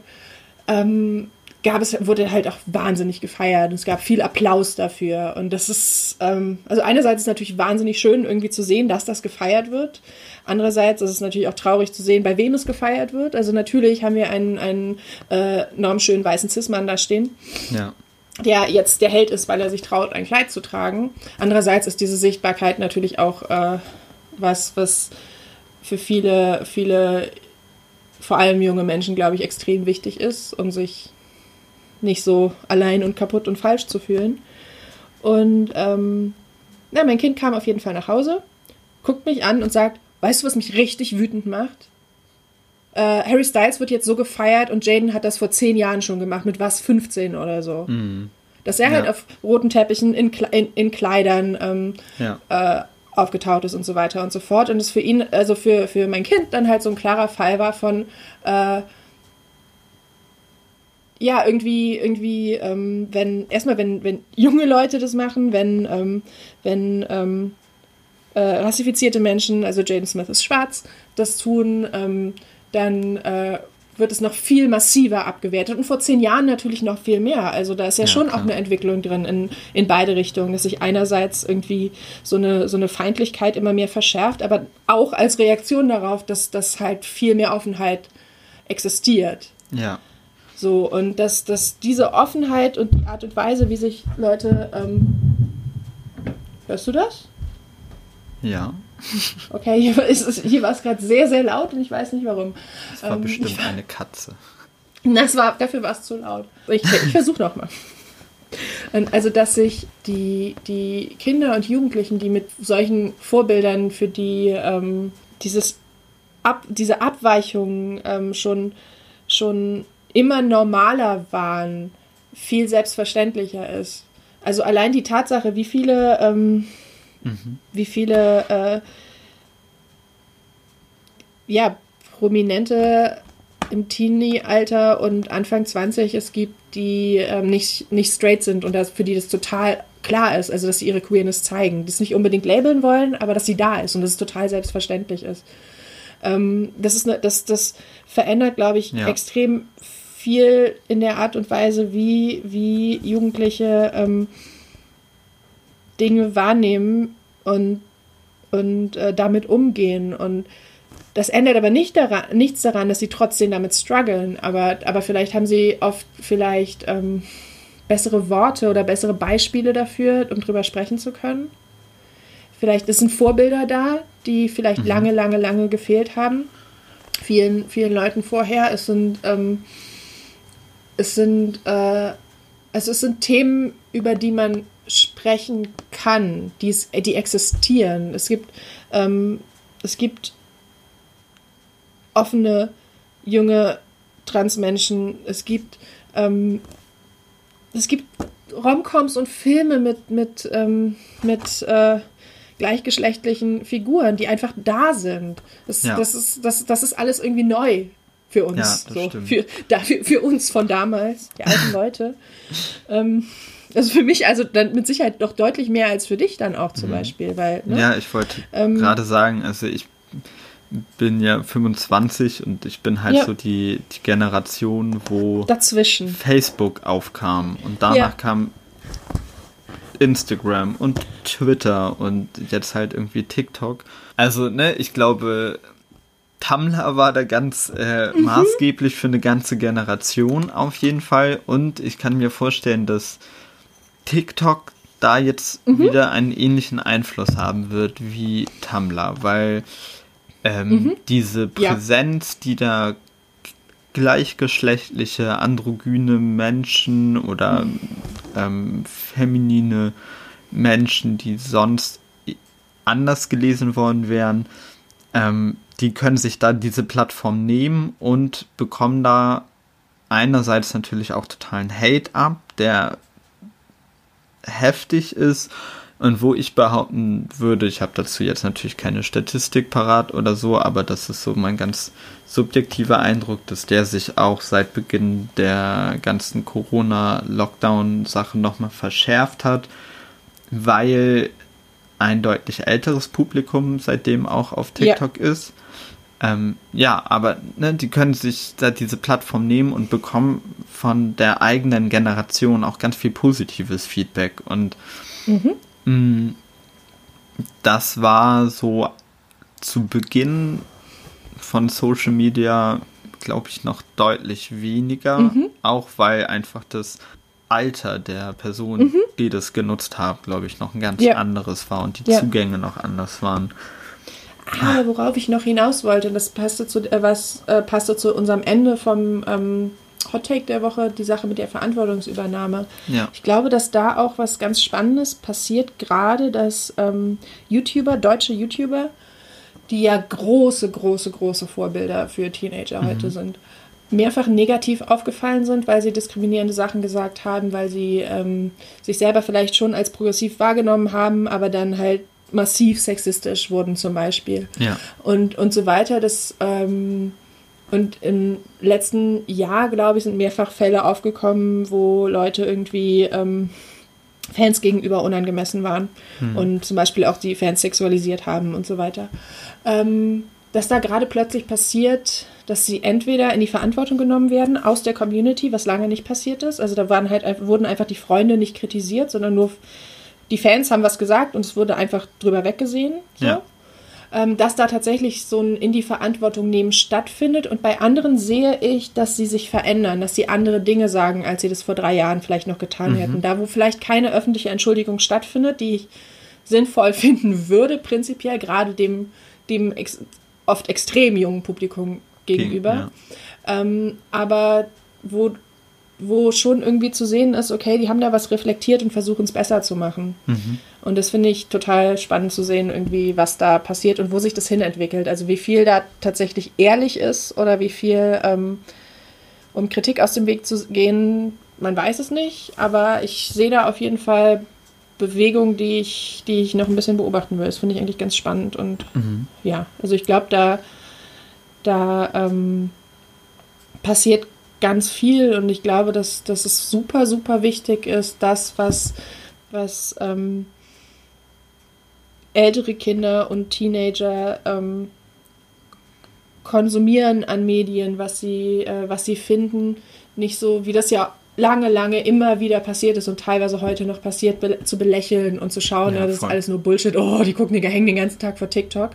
ähm, gab es, wurde halt auch wahnsinnig gefeiert. Es gab viel Applaus dafür. Und das ist, ähm, also einerseits ist es natürlich wahnsinnig schön, irgendwie zu sehen, dass das gefeiert wird. Andererseits ist es natürlich auch traurig zu sehen, bei wem es gefeiert wird. Also natürlich haben wir einen, einen äh, normschönen weißen Cis-Mann da stehen. Ja der jetzt der Held ist, weil er sich traut, ein Kleid zu tragen. Andererseits ist diese Sichtbarkeit natürlich auch äh, was, was für viele, viele, vor allem junge Menschen, glaube ich, extrem wichtig ist, um sich nicht so allein und kaputt und falsch zu fühlen. Und ähm, na, mein Kind kam auf jeden Fall nach Hause, guckt mich an und sagt, weißt du, was mich richtig wütend macht? Äh, Harry Styles wird jetzt so gefeiert und Jaden hat das vor zehn Jahren schon gemacht, mit was, 15 oder so. Mhm. Dass er halt ja. halt auf roten Teppichen in, in, in Kleidern ähm, ja. äh, aufgetaucht ist und so weiter und so fort. Und es für ihn, also für, für mein Kind, dann halt so ein klarer Fall war von, äh, ja, irgendwie, irgendwie, ähm, wenn, erstmal, wenn, wenn junge Leute das machen, wenn, ähm, wenn ähm, äh, rassifizierte Menschen, also Jaden Smith ist schwarz, das tun, ähm, dann äh, wird es noch viel massiver abgewertet und vor zehn Jahren natürlich noch viel mehr. Also da ist ja, ja schon klar. auch eine Entwicklung drin in, in beide Richtungen, dass sich einerseits irgendwie so eine, so eine Feindlichkeit immer mehr verschärft, aber auch als Reaktion darauf, dass, dass halt viel mehr Offenheit existiert. Ja. So, und dass, dass diese Offenheit und die Art und Weise, wie sich Leute. Ähm, hörst du das? Ja. Okay, hier, hier war es gerade sehr, sehr laut und ich weiß nicht warum. Es war ähm, bestimmt ich, eine Katze. Das war, dafür war es zu laut. Ich, ich versuche nochmal. Also, dass sich die, die Kinder und Jugendlichen, die mit solchen Vorbildern, für die ähm, dieses Ab, diese Abweichungen ähm, schon, schon immer normaler waren, viel selbstverständlicher ist. Also allein die Tatsache, wie viele ähm, Mhm. Wie viele äh, ja, Prominente im Teenie-Alter und Anfang 20 es gibt, die ähm, nicht, nicht straight sind und das, für die das total klar ist, also dass sie ihre Queerness zeigen, das nicht unbedingt labeln wollen, aber dass sie da ist und dass es total selbstverständlich ist. Ähm, das, ist ne, das, das verändert, glaube ich, ja. extrem viel in der Art und Weise, wie, wie Jugendliche ähm, Dinge wahrnehmen und, und äh, damit umgehen. Und das ändert aber nicht daran, nichts daran, dass sie trotzdem damit strugglen. Aber, aber vielleicht haben sie oft vielleicht ähm, bessere Worte oder bessere Beispiele dafür, um drüber sprechen zu können. Vielleicht sind Vorbilder da, die vielleicht mhm. lange, lange, lange gefehlt haben. Vielen, vielen Leuten vorher. Es sind, ähm, es sind, äh, also es sind Themen, über die man sprechen kann, die, die existieren. Es gibt, ähm, es gibt offene junge Transmenschen, es gibt, ähm, es gibt Romcoms und Filme mit, mit, ähm, mit äh, gleichgeschlechtlichen Figuren, die einfach da sind. Das, ja. das, ist, das, das ist alles irgendwie neu für uns. Ja, so, für, da, für, für, uns von damals, die alten Leute. ähm, also für mich, also dann mit Sicherheit doch deutlich mehr als für dich dann auch zum mhm. Beispiel, weil. Ne? Ja, ich wollte ähm, gerade sagen, also ich bin ja 25 und ich bin halt ja. so die, die Generation, wo Dazwischen. Facebook aufkam und danach ja. kam Instagram und Twitter und jetzt halt irgendwie TikTok. Also, ne, ich glaube, Tumblr war da ganz äh, mhm. maßgeblich für eine ganze Generation auf jeden Fall und ich kann mir vorstellen, dass TikTok da jetzt mhm. wieder einen ähnlichen Einfluss haben wird wie Tumblr, weil ähm, mhm. diese Präsenz, ja. die da gleichgeschlechtliche, androgyne Menschen oder mhm. ähm, feminine Menschen, die sonst anders gelesen worden wären, ähm, die können sich da diese Plattform nehmen und bekommen da einerseits natürlich auch totalen Hate ab, der heftig ist und wo ich behaupten würde, ich habe dazu jetzt natürlich keine Statistik parat oder so, aber das ist so mein ganz subjektiver Eindruck, dass der sich auch seit Beginn der ganzen Corona-Lockdown-Sache nochmal verschärft hat, weil ein deutlich älteres Publikum seitdem auch auf TikTok ja. ist. Ähm, ja, aber ne, die können sich da diese Plattform nehmen und bekommen von der eigenen Generation auch ganz viel positives Feedback. Und mhm. mh, mm, das war so zu Beginn von Social Media, glaube ich, noch deutlich weniger. Mhm. Auch weil einfach das Alter der Person, mhm. die das genutzt haben, glaube ich, noch ein ganz ja. anderes war und die ja. Zugänge noch anders waren. Aber worauf ich noch hinaus wollte, das passte zu, äh, was, äh, passte zu unserem Ende vom ähm, Hot Take der Woche, die Sache mit der Verantwortungsübernahme. Ja. Ich glaube, dass da auch was ganz Spannendes passiert, gerade dass ähm, YouTuber, deutsche YouTuber, die ja große, große, große Vorbilder für Teenager mhm. heute sind, mehrfach negativ aufgefallen sind, weil sie diskriminierende Sachen gesagt haben, weil sie ähm, sich selber vielleicht schon als progressiv wahrgenommen haben, aber dann halt massiv sexistisch wurden zum Beispiel. Ja. Und, und so weiter. Das, ähm, und im letzten Jahr, glaube ich, sind mehrfach Fälle aufgekommen, wo Leute irgendwie ähm, Fans gegenüber unangemessen waren hm. und zum Beispiel auch die Fans sexualisiert haben und so weiter. Ähm, dass da gerade plötzlich passiert, dass sie entweder in die Verantwortung genommen werden aus der Community, was lange nicht passiert ist. Also da waren halt, wurden einfach die Freunde nicht kritisiert, sondern nur die Fans haben was gesagt und es wurde einfach drüber weggesehen. So. Ja. Ähm, dass da tatsächlich so ein in die Verantwortung nehmen stattfindet. Und bei anderen sehe ich, dass sie sich verändern, dass sie andere Dinge sagen, als sie das vor drei Jahren vielleicht noch getan mhm. hätten. Da, wo vielleicht keine öffentliche Entschuldigung stattfindet, die ich sinnvoll finden würde, prinzipiell, gerade dem, dem ex oft extrem jungen Publikum gegenüber. Ja. Ähm, aber wo wo schon irgendwie zu sehen ist, okay, die haben da was reflektiert und versuchen es besser zu machen. Mhm. Und das finde ich total spannend zu sehen, irgendwie, was da passiert und wo sich das hinentwickelt. Also wie viel da tatsächlich ehrlich ist oder wie viel, ähm, um Kritik aus dem Weg zu gehen, man weiß es nicht. Aber ich sehe da auf jeden Fall Bewegung, die ich, die ich noch ein bisschen beobachten will. Das finde ich eigentlich ganz spannend. Und mhm. ja, also ich glaube, da, da ähm, passiert ganz viel und ich glaube, dass, dass es super, super wichtig ist, das, was, was ähm, ältere Kinder und Teenager ähm, konsumieren an Medien, was sie, äh, was sie finden, nicht so, wie das ja lange, lange immer wieder passiert ist und teilweise heute noch passiert, be zu belächeln und zu schauen, ja, das ist alles nur Bullshit, oh, die gucken, die hängen den ganzen Tag vor TikTok,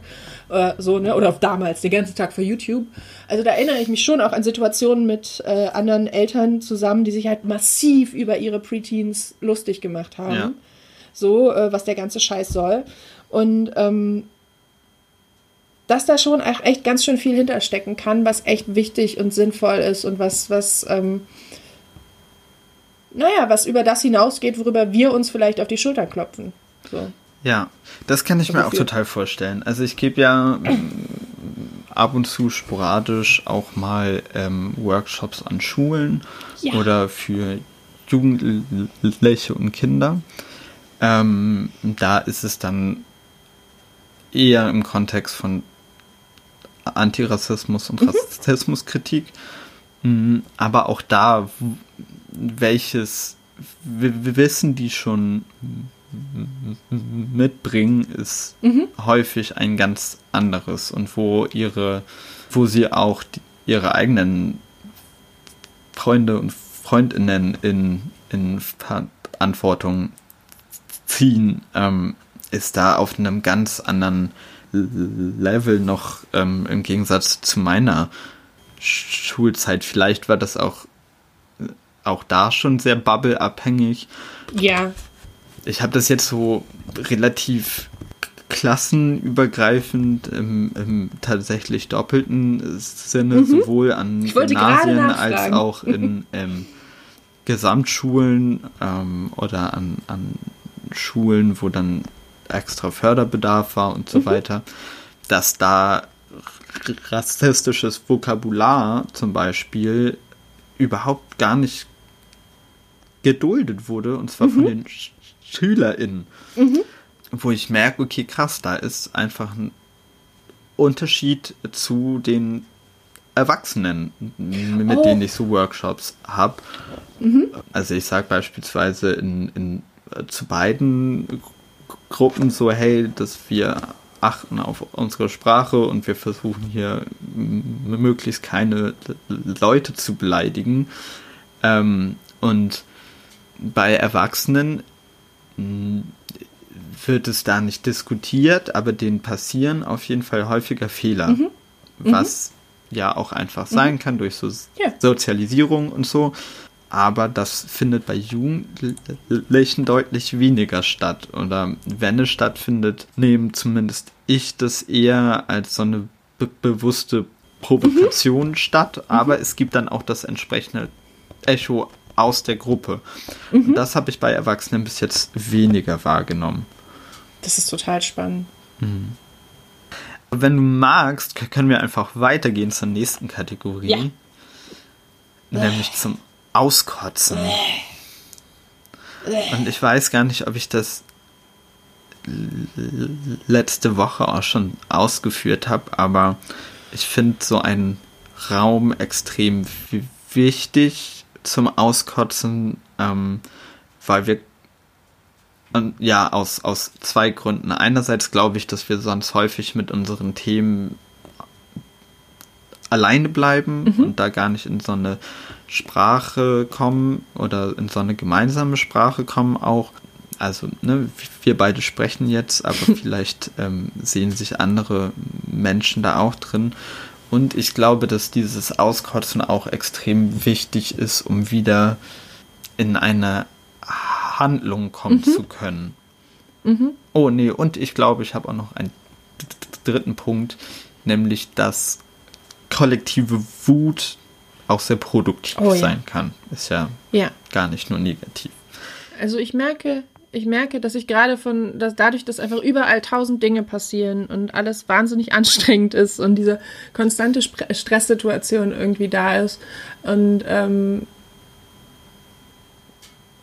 äh, so, ne, oder auf damals, den ganzen Tag vor YouTube. Also da erinnere ich mich schon auch an Situationen mit äh, anderen Eltern zusammen, die sich halt massiv über ihre Preteens lustig gemacht haben. Ja. So, äh, was der ganze Scheiß soll. Und ähm, dass da schon echt ganz schön viel hinterstecken kann, was echt wichtig und sinnvoll ist und was, was, ähm, naja, was über das hinausgeht, worüber wir uns vielleicht auf die Schulter klopfen. So. Ja, das kann ich so mir auch total vorstellen. Also ich gebe ja ähm, ab und zu sporadisch auch mal ähm, Workshops an Schulen ja. oder für Jugendliche und Kinder. Ähm, da ist es dann eher im Kontext von Antirassismus und mhm. Rassismuskritik. Mhm, aber auch da welches wissen die schon, mitbringen, ist mhm. häufig ein ganz anderes und wo ihre, wo sie auch die, ihre eigenen Freunde und Freundinnen in, in Verantwortung ziehen, ähm, ist da auf einem ganz anderen Level noch ähm, im Gegensatz zu meiner Schulzeit. Vielleicht war das auch, auch da schon sehr bubbleabhängig. Ja. Ich habe das jetzt so relativ klassenübergreifend im, im tatsächlich doppelten Sinne, mhm. sowohl an Gymnasien als auch in ähm, Gesamtschulen ähm, oder an, an Schulen, wo dann extra Förderbedarf war und so mhm. weiter, dass da rassistisches Vokabular zum Beispiel überhaupt gar nicht geduldet wurde, und zwar mhm. von den Sch SchülerInnen. Mhm. Wo ich merke, okay, krass, da ist einfach ein Unterschied zu den Erwachsenen, mit oh. denen ich so Workshops habe. Mhm. Also ich sage beispielsweise in, in, äh, zu beiden Gruppen so, hey, dass wir achten auf unsere Sprache und wir versuchen hier möglichst keine Leute zu beleidigen. Ähm, und bei Erwachsenen wird es da nicht diskutiert, aber denen passieren auf jeden Fall häufiger Fehler, mhm. was mhm. ja auch einfach sein mhm. kann durch so ja. Sozialisierung und so aber das findet bei Jugendlichen deutlich weniger statt. Oder wenn es stattfindet, nehme zumindest ich das eher als so eine be bewusste Provokation mhm. statt, aber mhm. es gibt dann auch das entsprechende Echo aus der Gruppe. Mhm. Und das habe ich bei Erwachsenen bis jetzt weniger wahrgenommen. Das ist total spannend. Mhm. Wenn du magst, können wir einfach weitergehen zur nächsten Kategorie. Ja. Nämlich zum auskotzen. Und ich weiß gar nicht, ob ich das letzte Woche auch schon ausgeführt habe, aber ich finde so einen Raum extrem wichtig zum Auskotzen, ähm, weil wir ja aus, aus zwei Gründen. Einerseits glaube ich, dass wir sonst häufig mit unseren Themen alleine bleiben mhm. und da gar nicht in so eine Sprache kommen oder in so eine gemeinsame Sprache kommen auch. Also, ne, wir beide sprechen jetzt, aber vielleicht ähm, sehen sich andere Menschen da auch drin. Und ich glaube, dass dieses Auskotzen auch extrem wichtig ist, um wieder in eine Handlung kommen mhm. zu können. Mhm. Oh nee, und ich glaube, ich habe auch noch einen dritten Punkt, nämlich dass kollektive Wut auch sehr produktiv oh, sein ja. kann. Ist ja, ja gar nicht nur negativ. Also ich merke, ich merke, dass ich gerade von, dass dadurch, dass einfach überall tausend Dinge passieren und alles wahnsinnig anstrengend ist und diese konstante Stresssituation irgendwie da ist und ähm,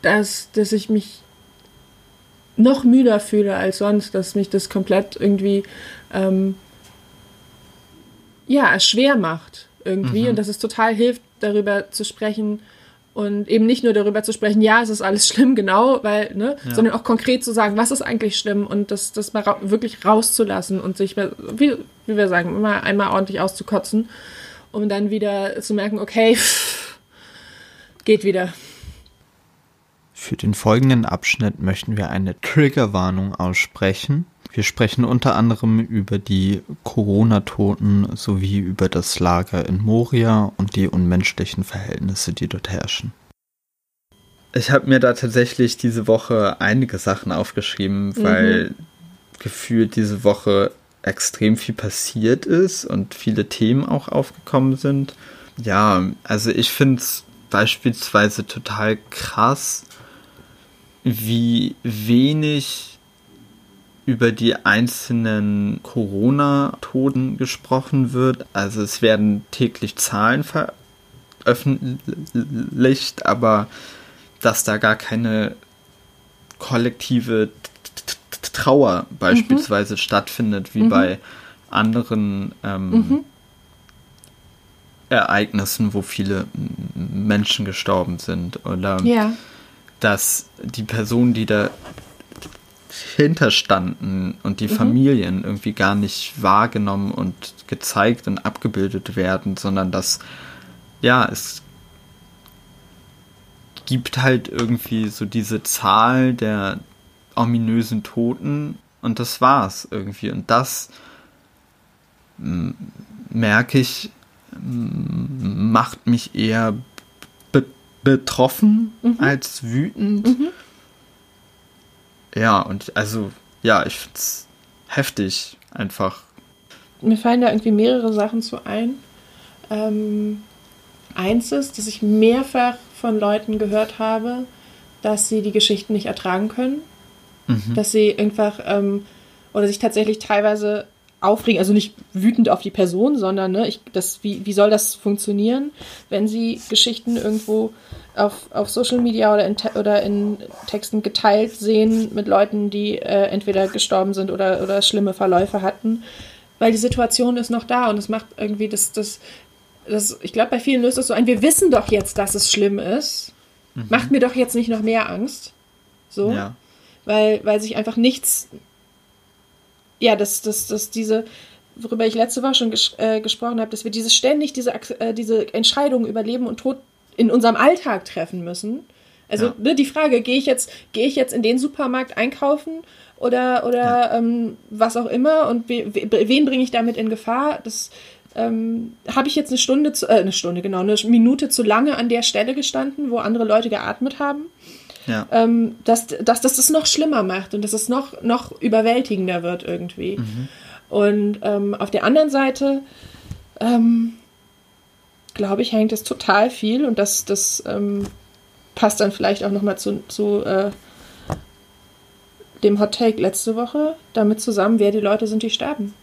dass, dass ich mich noch müder fühle als sonst, dass mich das komplett irgendwie ähm, ja schwer macht irgendwie mhm. und dass es total hilft, darüber zu sprechen und eben nicht nur darüber zu sprechen, ja, es ist alles schlimm, genau, weil, ne, ja. sondern auch konkret zu sagen, was ist eigentlich schlimm und das, das mal ra wirklich rauszulassen und sich, wie, wie wir sagen, immer einmal ordentlich auszukotzen, um dann wieder zu merken, okay, pff, geht wieder. Für den folgenden Abschnitt möchten wir eine Triggerwarnung aussprechen. Wir sprechen unter anderem über die Corona-Toten sowie über das Lager in Moria und die unmenschlichen Verhältnisse, die dort herrschen. Ich habe mir da tatsächlich diese Woche einige Sachen aufgeschrieben, mhm. weil mhm. gefühlt diese Woche extrem viel passiert ist und viele Themen auch aufgekommen sind. Ja, also ich finde es beispielsweise total krass, wie wenig über die einzelnen Corona-Toten gesprochen wird. Also es werden täglich Zahlen veröffentlicht, aber dass da gar keine kollektive Trauer beispielsweise mhm. stattfindet, wie mhm. bei anderen ähm, mhm. Ereignissen, wo viele Menschen gestorben sind. Oder ja. dass die Person, die da hinterstanden und die mhm. Familien irgendwie gar nicht wahrgenommen und gezeigt und abgebildet werden, sondern dass, ja, es gibt halt irgendwie so diese Zahl der ominösen Toten und das war's irgendwie. Und das merke ich, macht mich eher be betroffen mhm. als wütend. Mhm. Ja, und also, ja, ich finde es heftig, einfach. Mir fallen da irgendwie mehrere Sachen zu ein. Ähm, eins ist, dass ich mehrfach von Leuten gehört habe, dass sie die Geschichten nicht ertragen können. Mhm. Dass sie einfach ähm, oder sich tatsächlich teilweise aufregen, also nicht wütend auf die Person, sondern ne, ich, das, wie, wie soll das funktionieren, wenn sie Geschichten irgendwo auf, auf Social Media oder in, oder in Texten geteilt sehen mit Leuten, die äh, entweder gestorben sind oder, oder schlimme Verläufe hatten, weil die Situation ist noch da und es macht irgendwie das, das, das ich glaube, bei vielen löst es so ein, wir wissen doch jetzt, dass es schlimm ist, mhm. macht mir doch jetzt nicht noch mehr Angst. So. Ja. Weil, weil sich einfach nichts ja, dass, dass, dass diese, worüber ich letzte Woche schon ges äh, gesprochen habe, dass wir diese ständig diese, äh, diese Entscheidungen über Leben und Tod in unserem Alltag treffen müssen. Also ja. ne, die Frage, gehe ich jetzt, gehe ich jetzt in den Supermarkt einkaufen oder, oder ja. ähm, was auch immer und we, wen bringe ich damit in Gefahr? Das ähm, habe ich jetzt eine Stunde, zu, äh, eine Stunde, genau, eine Minute zu lange an der Stelle gestanden, wo andere Leute geatmet haben ja. ähm, dass, dass, dass das noch schlimmer macht und dass es noch, noch überwältigender wird irgendwie. Mhm. Und ähm, auf der anderen Seite, ähm, glaube ich, hängt es total viel und das, das ähm, passt dann vielleicht auch nochmal zu, zu äh, dem Hot Take letzte Woche damit zusammen, wer die Leute sind, die sterben.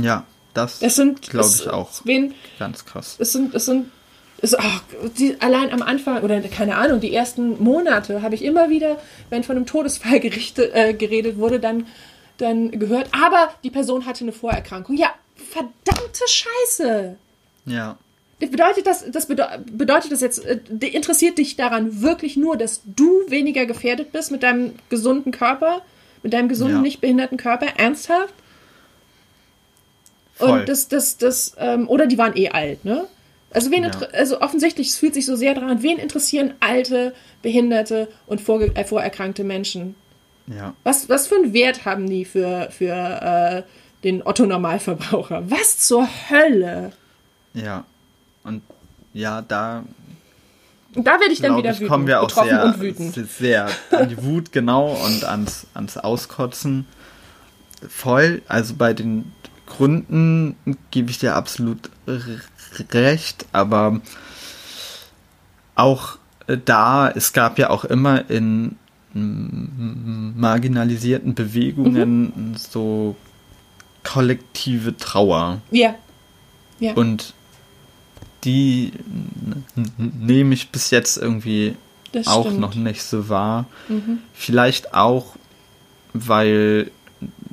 Ja, das, das glaube ich auch. Wen, Ganz krass. Es sind, es sind ist, ach, die, allein am Anfang oder keine Ahnung, die ersten Monate habe ich immer wieder, wenn von einem Todesfall gerichtet, äh, geredet wurde, dann, dann gehört, aber die Person hatte eine Vorerkrankung. Ja, verdammte Scheiße. Ja. Bedeutet das, das bedeutet das jetzt, äh, interessiert dich daran wirklich nur, dass du weniger gefährdet bist mit deinem gesunden Körper, mit deinem gesunden, ja. nicht behinderten Körper? Ernsthaft? Voll. Und das, das, das, ähm, oder die waren eh alt, ne? Also, wen ja. also offensichtlich, es fühlt sich so sehr daran, wen interessieren alte, behinderte und vorge äh, vorerkrankte Menschen? Ja. Was, was für einen Wert haben die für, für äh, den Otto-Normalverbraucher? Was zur Hölle? Ja. Und ja, da. Da werde ich dann wieder ich, wütend, kommen wir auch sehr, und wütend. sehr an die Wut genau und ans, ans Auskotzen. Voll. Also bei den Gründen gebe ich dir absolut recht, aber auch da, es gab ja auch immer in marginalisierten Bewegungen mhm. so kollektive Trauer. Ja. ja. Und die nehme ich bis jetzt irgendwie das auch stimmt. noch nicht so wahr. Mhm. Vielleicht auch, weil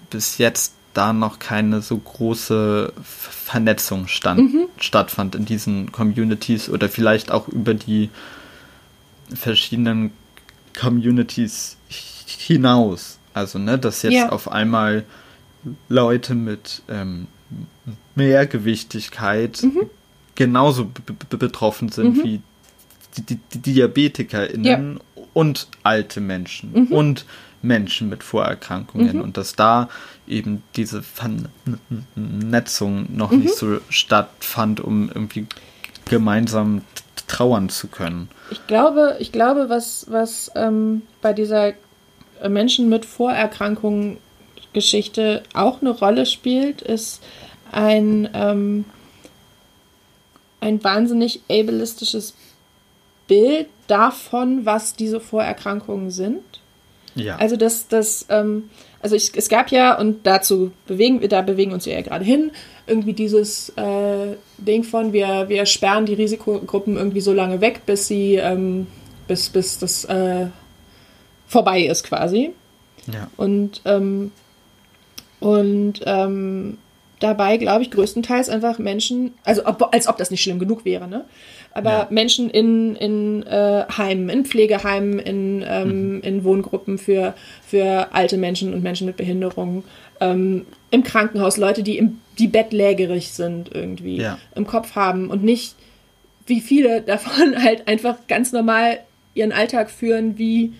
bis jetzt da noch keine so große Vernetzung stand, mhm. stattfand in diesen Communities oder vielleicht auch über die verschiedenen Communities hinaus. Also, ne, dass jetzt ja. auf einmal Leute mit ähm, Mehrgewichtigkeit mhm. genauso betroffen sind mhm. wie die, die, die DiabetikerInnen ja. und alte Menschen mhm. und Menschen mit Vorerkrankungen mhm. und dass da eben diese Vernetzung noch mhm. nicht so stattfand, um irgendwie gemeinsam trauern zu können. Ich glaube, ich glaube, was, was ähm, bei dieser Menschen mit Vorerkrankungen Geschichte auch eine Rolle spielt, ist ein, ähm, ein wahnsinnig ableistisches Bild davon, was diese Vorerkrankungen sind. Ja. Also das, das, ähm, also ich, es gab ja, und dazu bewegen wir, da bewegen uns ja gerade hin, irgendwie dieses äh, Ding von, wir, wir sperren die Risikogruppen irgendwie so lange weg, bis sie, ähm, bis, bis das äh, vorbei ist quasi. Ja. Und, ähm, und ähm, dabei, glaube ich, größtenteils einfach Menschen, also ob, als ob das nicht schlimm genug wäre, ne? Aber ja. Menschen in, in äh, Heimen, in Pflegeheimen, in, ähm, mhm. in Wohngruppen für, für alte Menschen und Menschen mit Behinderungen, ähm, im Krankenhaus, Leute, die, im, die bettlägerig sind irgendwie, ja. im Kopf haben und nicht, wie viele davon halt einfach ganz normal ihren Alltag führen, wie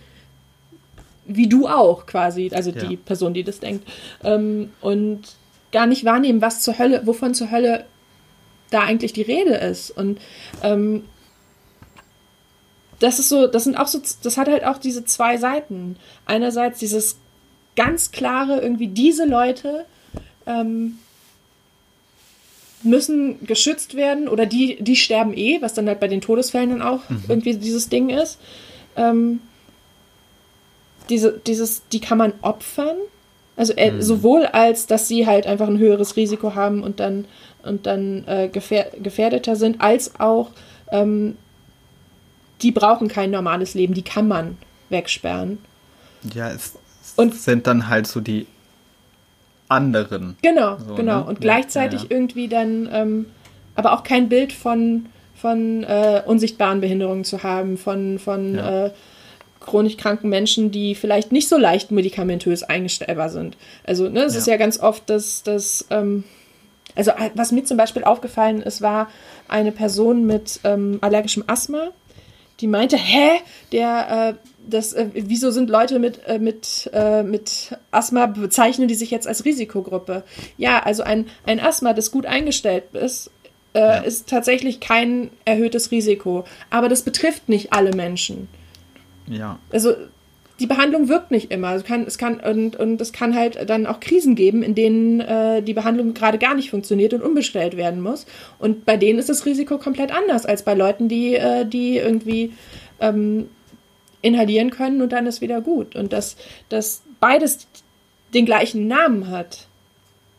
wie du auch quasi, also ja. die Person, die das denkt. Ähm, und gar nicht wahrnehmen, was zur Hölle, wovon zur Hölle da eigentlich die Rede ist. Und ähm, das ist so, das sind auch so, das hat halt auch diese zwei Seiten. Einerseits dieses ganz klare, irgendwie diese Leute ähm, müssen geschützt werden oder die, die sterben eh, was dann halt bei den Todesfällen dann auch mhm. irgendwie dieses Ding ist. Ähm, diese, dieses, die kann man opfern also äh, mhm. sowohl als, dass sie halt einfach ein höheres Risiko haben und dann, und dann äh, gefähr gefährdeter sind, als auch, ähm, die brauchen kein normales Leben, die kann man wegsperren. Ja, es und, sind dann halt so die anderen. Genau, so, genau. Ne? Und gleichzeitig ja, ja. irgendwie dann, ähm, aber auch kein Bild von, von äh, unsichtbaren Behinderungen zu haben, von, von ja. äh, chronisch kranken Menschen, die vielleicht nicht so leicht medikamentös eingestellbar sind. Also ne, es ja. ist ja ganz oft, dass das, ähm, also äh, was mir zum Beispiel aufgefallen ist, war eine Person mit ähm, allergischem Asthma, die meinte, hä, der, äh, das, äh, wieso sind Leute mit, äh, mit, äh, mit Asthma, bezeichnen die sich jetzt als Risikogruppe? Ja, also ein, ein Asthma, das gut eingestellt ist, äh, ja. ist tatsächlich kein erhöhtes Risiko. Aber das betrifft nicht alle Menschen. Ja. Also die Behandlung wirkt nicht immer. Es kann, es kann, und, und es kann halt dann auch Krisen geben, in denen äh, die Behandlung gerade gar nicht funktioniert und umbestellt werden muss. Und bei denen ist das Risiko komplett anders als bei Leuten, die, äh, die irgendwie ähm, inhalieren können und dann ist wieder gut. Und dass, dass beides den gleichen Namen hat,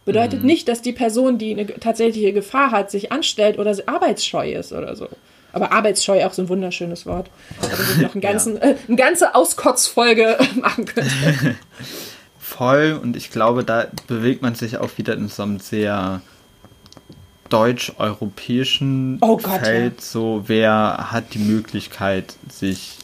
bedeutet mhm. nicht, dass die Person, die eine tatsächliche Gefahr hat, sich anstellt oder arbeitsscheu ist oder so. Aber arbeitsscheu auch so ein wunderschönes Wort. Da ich noch einen ganzen, ja. äh, eine ganze Auskotzfolge machen könnte. Voll, und ich glaube, da bewegt man sich auch wieder in so einem sehr deutsch-europäischen oh Feld. Ja. So, wer hat die Möglichkeit, sich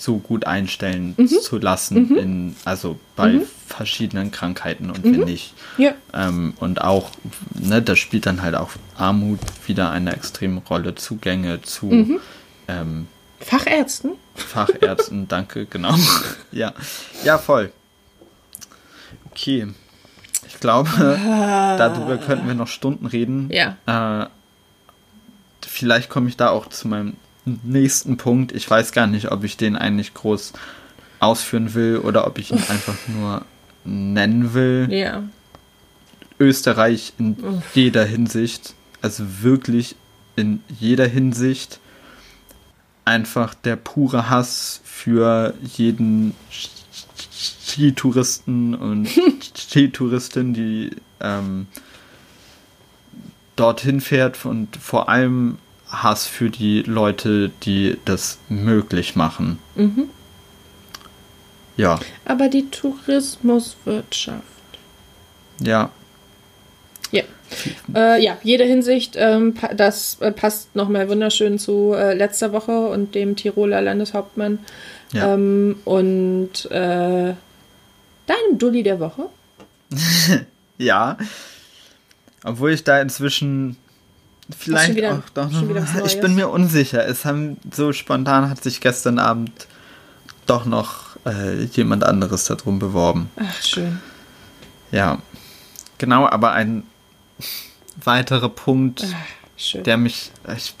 so gut einstellen mhm. zu lassen, mhm. in, also bei mhm. verschiedenen Krankheiten und mhm. wenn nicht. Ja. Ähm, und auch, ne, da spielt dann halt auch Armut wieder eine extreme Rolle, Zugänge zu mhm. ähm, Fachärzten. Fachärzten, danke, genau. ja. ja, voll. Okay. Ich glaube, ah. darüber könnten wir noch Stunden reden. Ja. Äh, vielleicht komme ich da auch zu meinem nächsten Punkt. Ich weiß gar nicht, ob ich den eigentlich groß ausführen will oder ob ich ihn einfach nur nennen will. Ja. Österreich in Uff. jeder Hinsicht, also wirklich in jeder Hinsicht, einfach der pure Hass für jeden Skitouristen und Skitouristin, die ähm, dorthin fährt und vor allem Hass für die Leute, die das möglich machen. Mhm. Ja. Aber die Tourismuswirtschaft. Ja. Ja. Äh, ja, jede Hinsicht, ähm, das äh, passt nochmal wunderschön zu äh, letzter Woche und dem Tiroler Landeshauptmann. Ja. Ähm, und äh, deinem Dulli der Woche. ja. Obwohl ich da inzwischen Vielleicht wieder, auch doch noch. Ich bin mir unsicher. Es haben so spontan hat sich gestern Abend doch noch äh, jemand anderes darum beworben. Ach, schön. Ja. Genau, aber ein weiterer Punkt, Ach, der mich, ich,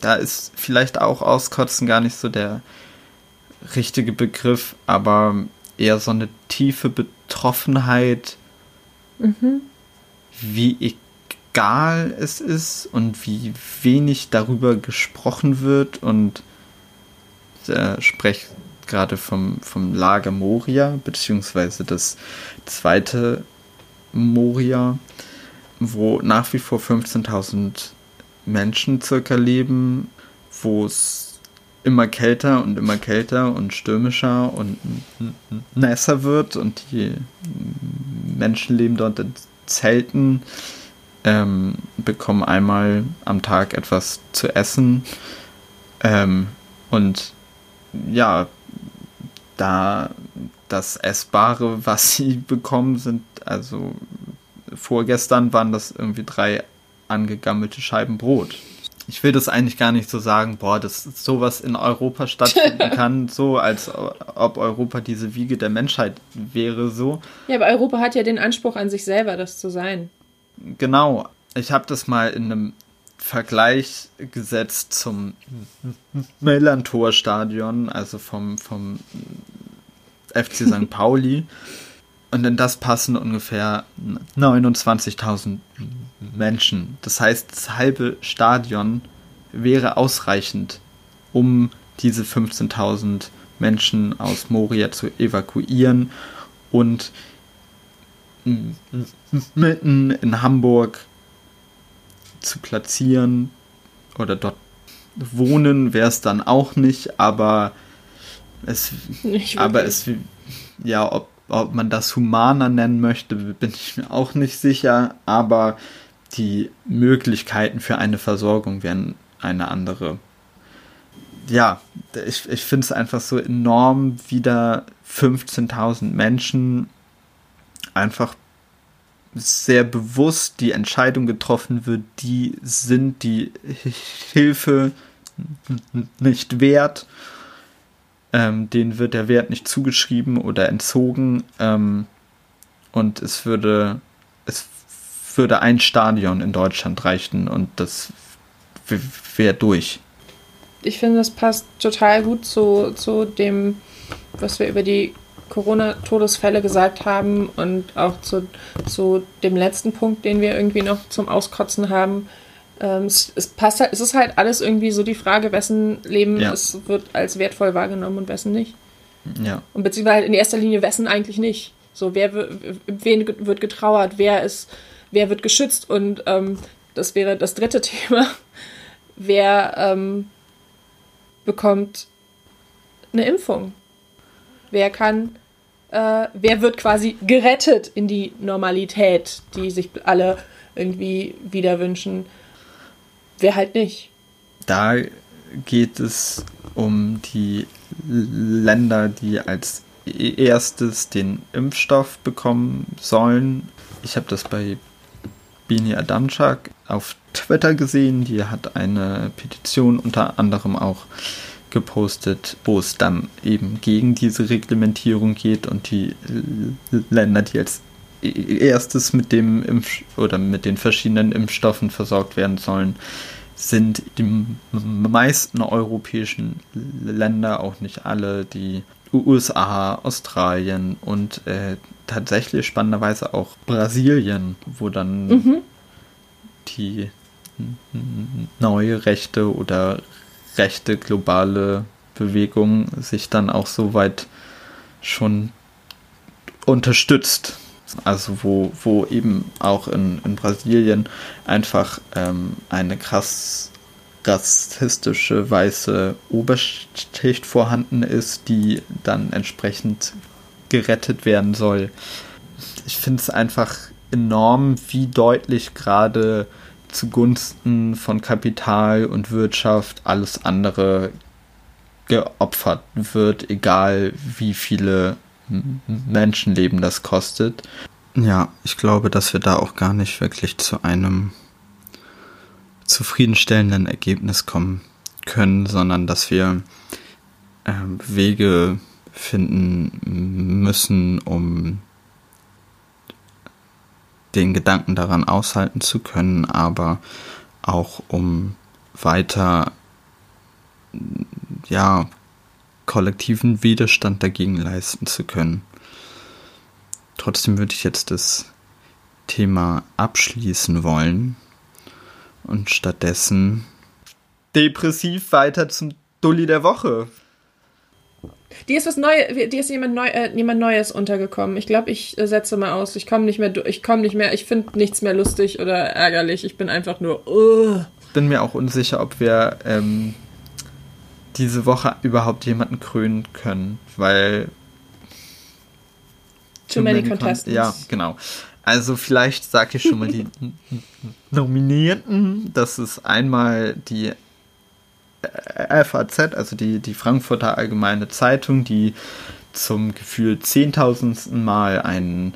da ist vielleicht auch auskotzen gar nicht so der richtige Begriff, aber eher so eine tiefe Betroffenheit, mhm. wie ich egal es ist und wie wenig darüber gesprochen wird und äh, spreche gerade vom, vom Lager Moria, beziehungsweise das zweite Moria, wo nach wie vor 15.000 Menschen circa leben, wo es immer kälter und immer kälter und stürmischer und nässer wird und die Menschen leben dort in zelten, ähm, bekommen einmal am Tag etwas zu essen ähm, und ja, da das Essbare, was sie bekommen, sind also vorgestern waren das irgendwie drei angegammelte Scheiben Brot. Ich will das eigentlich gar nicht so sagen, boah, dass sowas in Europa stattfinden kann, so als ob Europa diese Wiege der Menschheit wäre, so. Ja, aber Europa hat ja den Anspruch an sich selber, das zu sein. Genau. Ich habe das mal in einem Vergleich gesetzt zum Millantor-Stadion, also vom, vom FC St. Pauli. Und in das passen ungefähr 29.000 Menschen. Das heißt, das halbe Stadion wäre ausreichend, um diese 15.000 Menschen aus Moria zu evakuieren und mitten in Hamburg zu platzieren oder dort wohnen wäre es dann auch nicht, aber es, aber es, ja, ob ob man das humaner nennen möchte, bin ich mir auch nicht sicher, aber die Möglichkeiten für eine Versorgung wären eine andere. Ja, ich, ich finde es einfach so enorm, wie da 15.000 Menschen einfach sehr bewusst die Entscheidung getroffen wird, die sind die Hilfe nicht wert ähm, denen wird der Wert nicht zugeschrieben oder entzogen ähm, und es würde es würde ein Stadion in Deutschland reichen und das wäre durch. Ich finde, das passt total gut zu, zu dem, was wir über die Corona-Todesfälle gesagt haben und auch zu, zu dem letzten Punkt, den wir irgendwie noch zum Auskotzen haben, ähm, es, es, passt halt, es ist halt alles irgendwie so die Frage, wessen Leben ja. es wird als wertvoll wahrgenommen und wessen nicht. Ja. Und beziehungsweise halt in erster Linie wessen eigentlich nicht. So, wer wen wird getrauert, wer ist, wer wird geschützt und ähm, das wäre das dritte Thema. Wer ähm, bekommt eine Impfung? Wer kann, äh, wer wird quasi gerettet in die Normalität, die sich alle irgendwie wieder wünschen? wer halt nicht. Da geht es um die Länder, die als erstes den Impfstoff bekommen sollen. Ich habe das bei Bini Adamczak auf Twitter gesehen. Die hat eine Petition unter anderem auch gepostet, wo es dann eben gegen diese Reglementierung geht und die Länder, die als erstes mit dem Impf oder mit den verschiedenen Impfstoffen versorgt werden sollen, sind die meisten europäischen Länder, auch nicht alle, die USA, Australien und äh, tatsächlich spannenderweise auch Brasilien, wo dann mhm. die neue rechte oder rechte globale Bewegung sich dann auch so weit schon unterstützt also wo, wo eben auch in, in Brasilien einfach ähm, eine krass rassistische weiße Oberschicht vorhanden ist, die dann entsprechend gerettet werden soll. Ich finde es einfach enorm, wie deutlich gerade zugunsten von Kapital und Wirtschaft alles andere geopfert wird, egal wie viele Menschenleben das kostet. Ja, ich glaube, dass wir da auch gar nicht wirklich zu einem zufriedenstellenden Ergebnis kommen können, sondern dass wir äh, Wege finden müssen, um den Gedanken daran aushalten zu können, aber auch um weiter ja kollektiven Widerstand dagegen leisten zu können. Trotzdem würde ich jetzt das Thema abschließen wollen und stattdessen depressiv weiter zum Dulli der Woche. Dir ist was Neues, dir ist jemand, Neu, äh, jemand Neues untergekommen. Ich glaube, ich äh, setze mal aus. Ich komme nicht mehr, ich komme nicht mehr, ich finde nichts mehr lustig oder ärgerlich. Ich bin einfach nur. Uh. Bin mir auch unsicher, ob wir ähm, diese Woche überhaupt jemanden krönen können, weil. Too many contestants. Ja, genau. Also vielleicht sage ich schon mal die Nominierten. Das ist einmal die FAZ, also die, die Frankfurter Allgemeine Zeitung, die zum Gefühl zehntausendsten Mal einen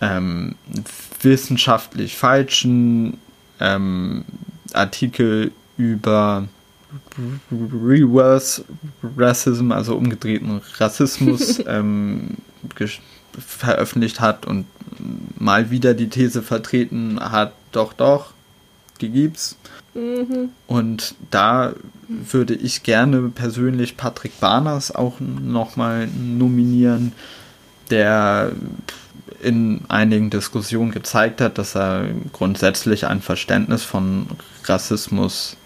ähm, wissenschaftlich falschen ähm, Artikel über Reverse Racism, also umgedrehten Rassismus, ähm, veröffentlicht hat und mal wieder die These vertreten hat, doch, doch, die gibt's. Mhm. Und da würde ich gerne persönlich Patrick Barners auch nochmal nominieren, der in einigen Diskussionen gezeigt hat, dass er grundsätzlich ein Verständnis von Rassismus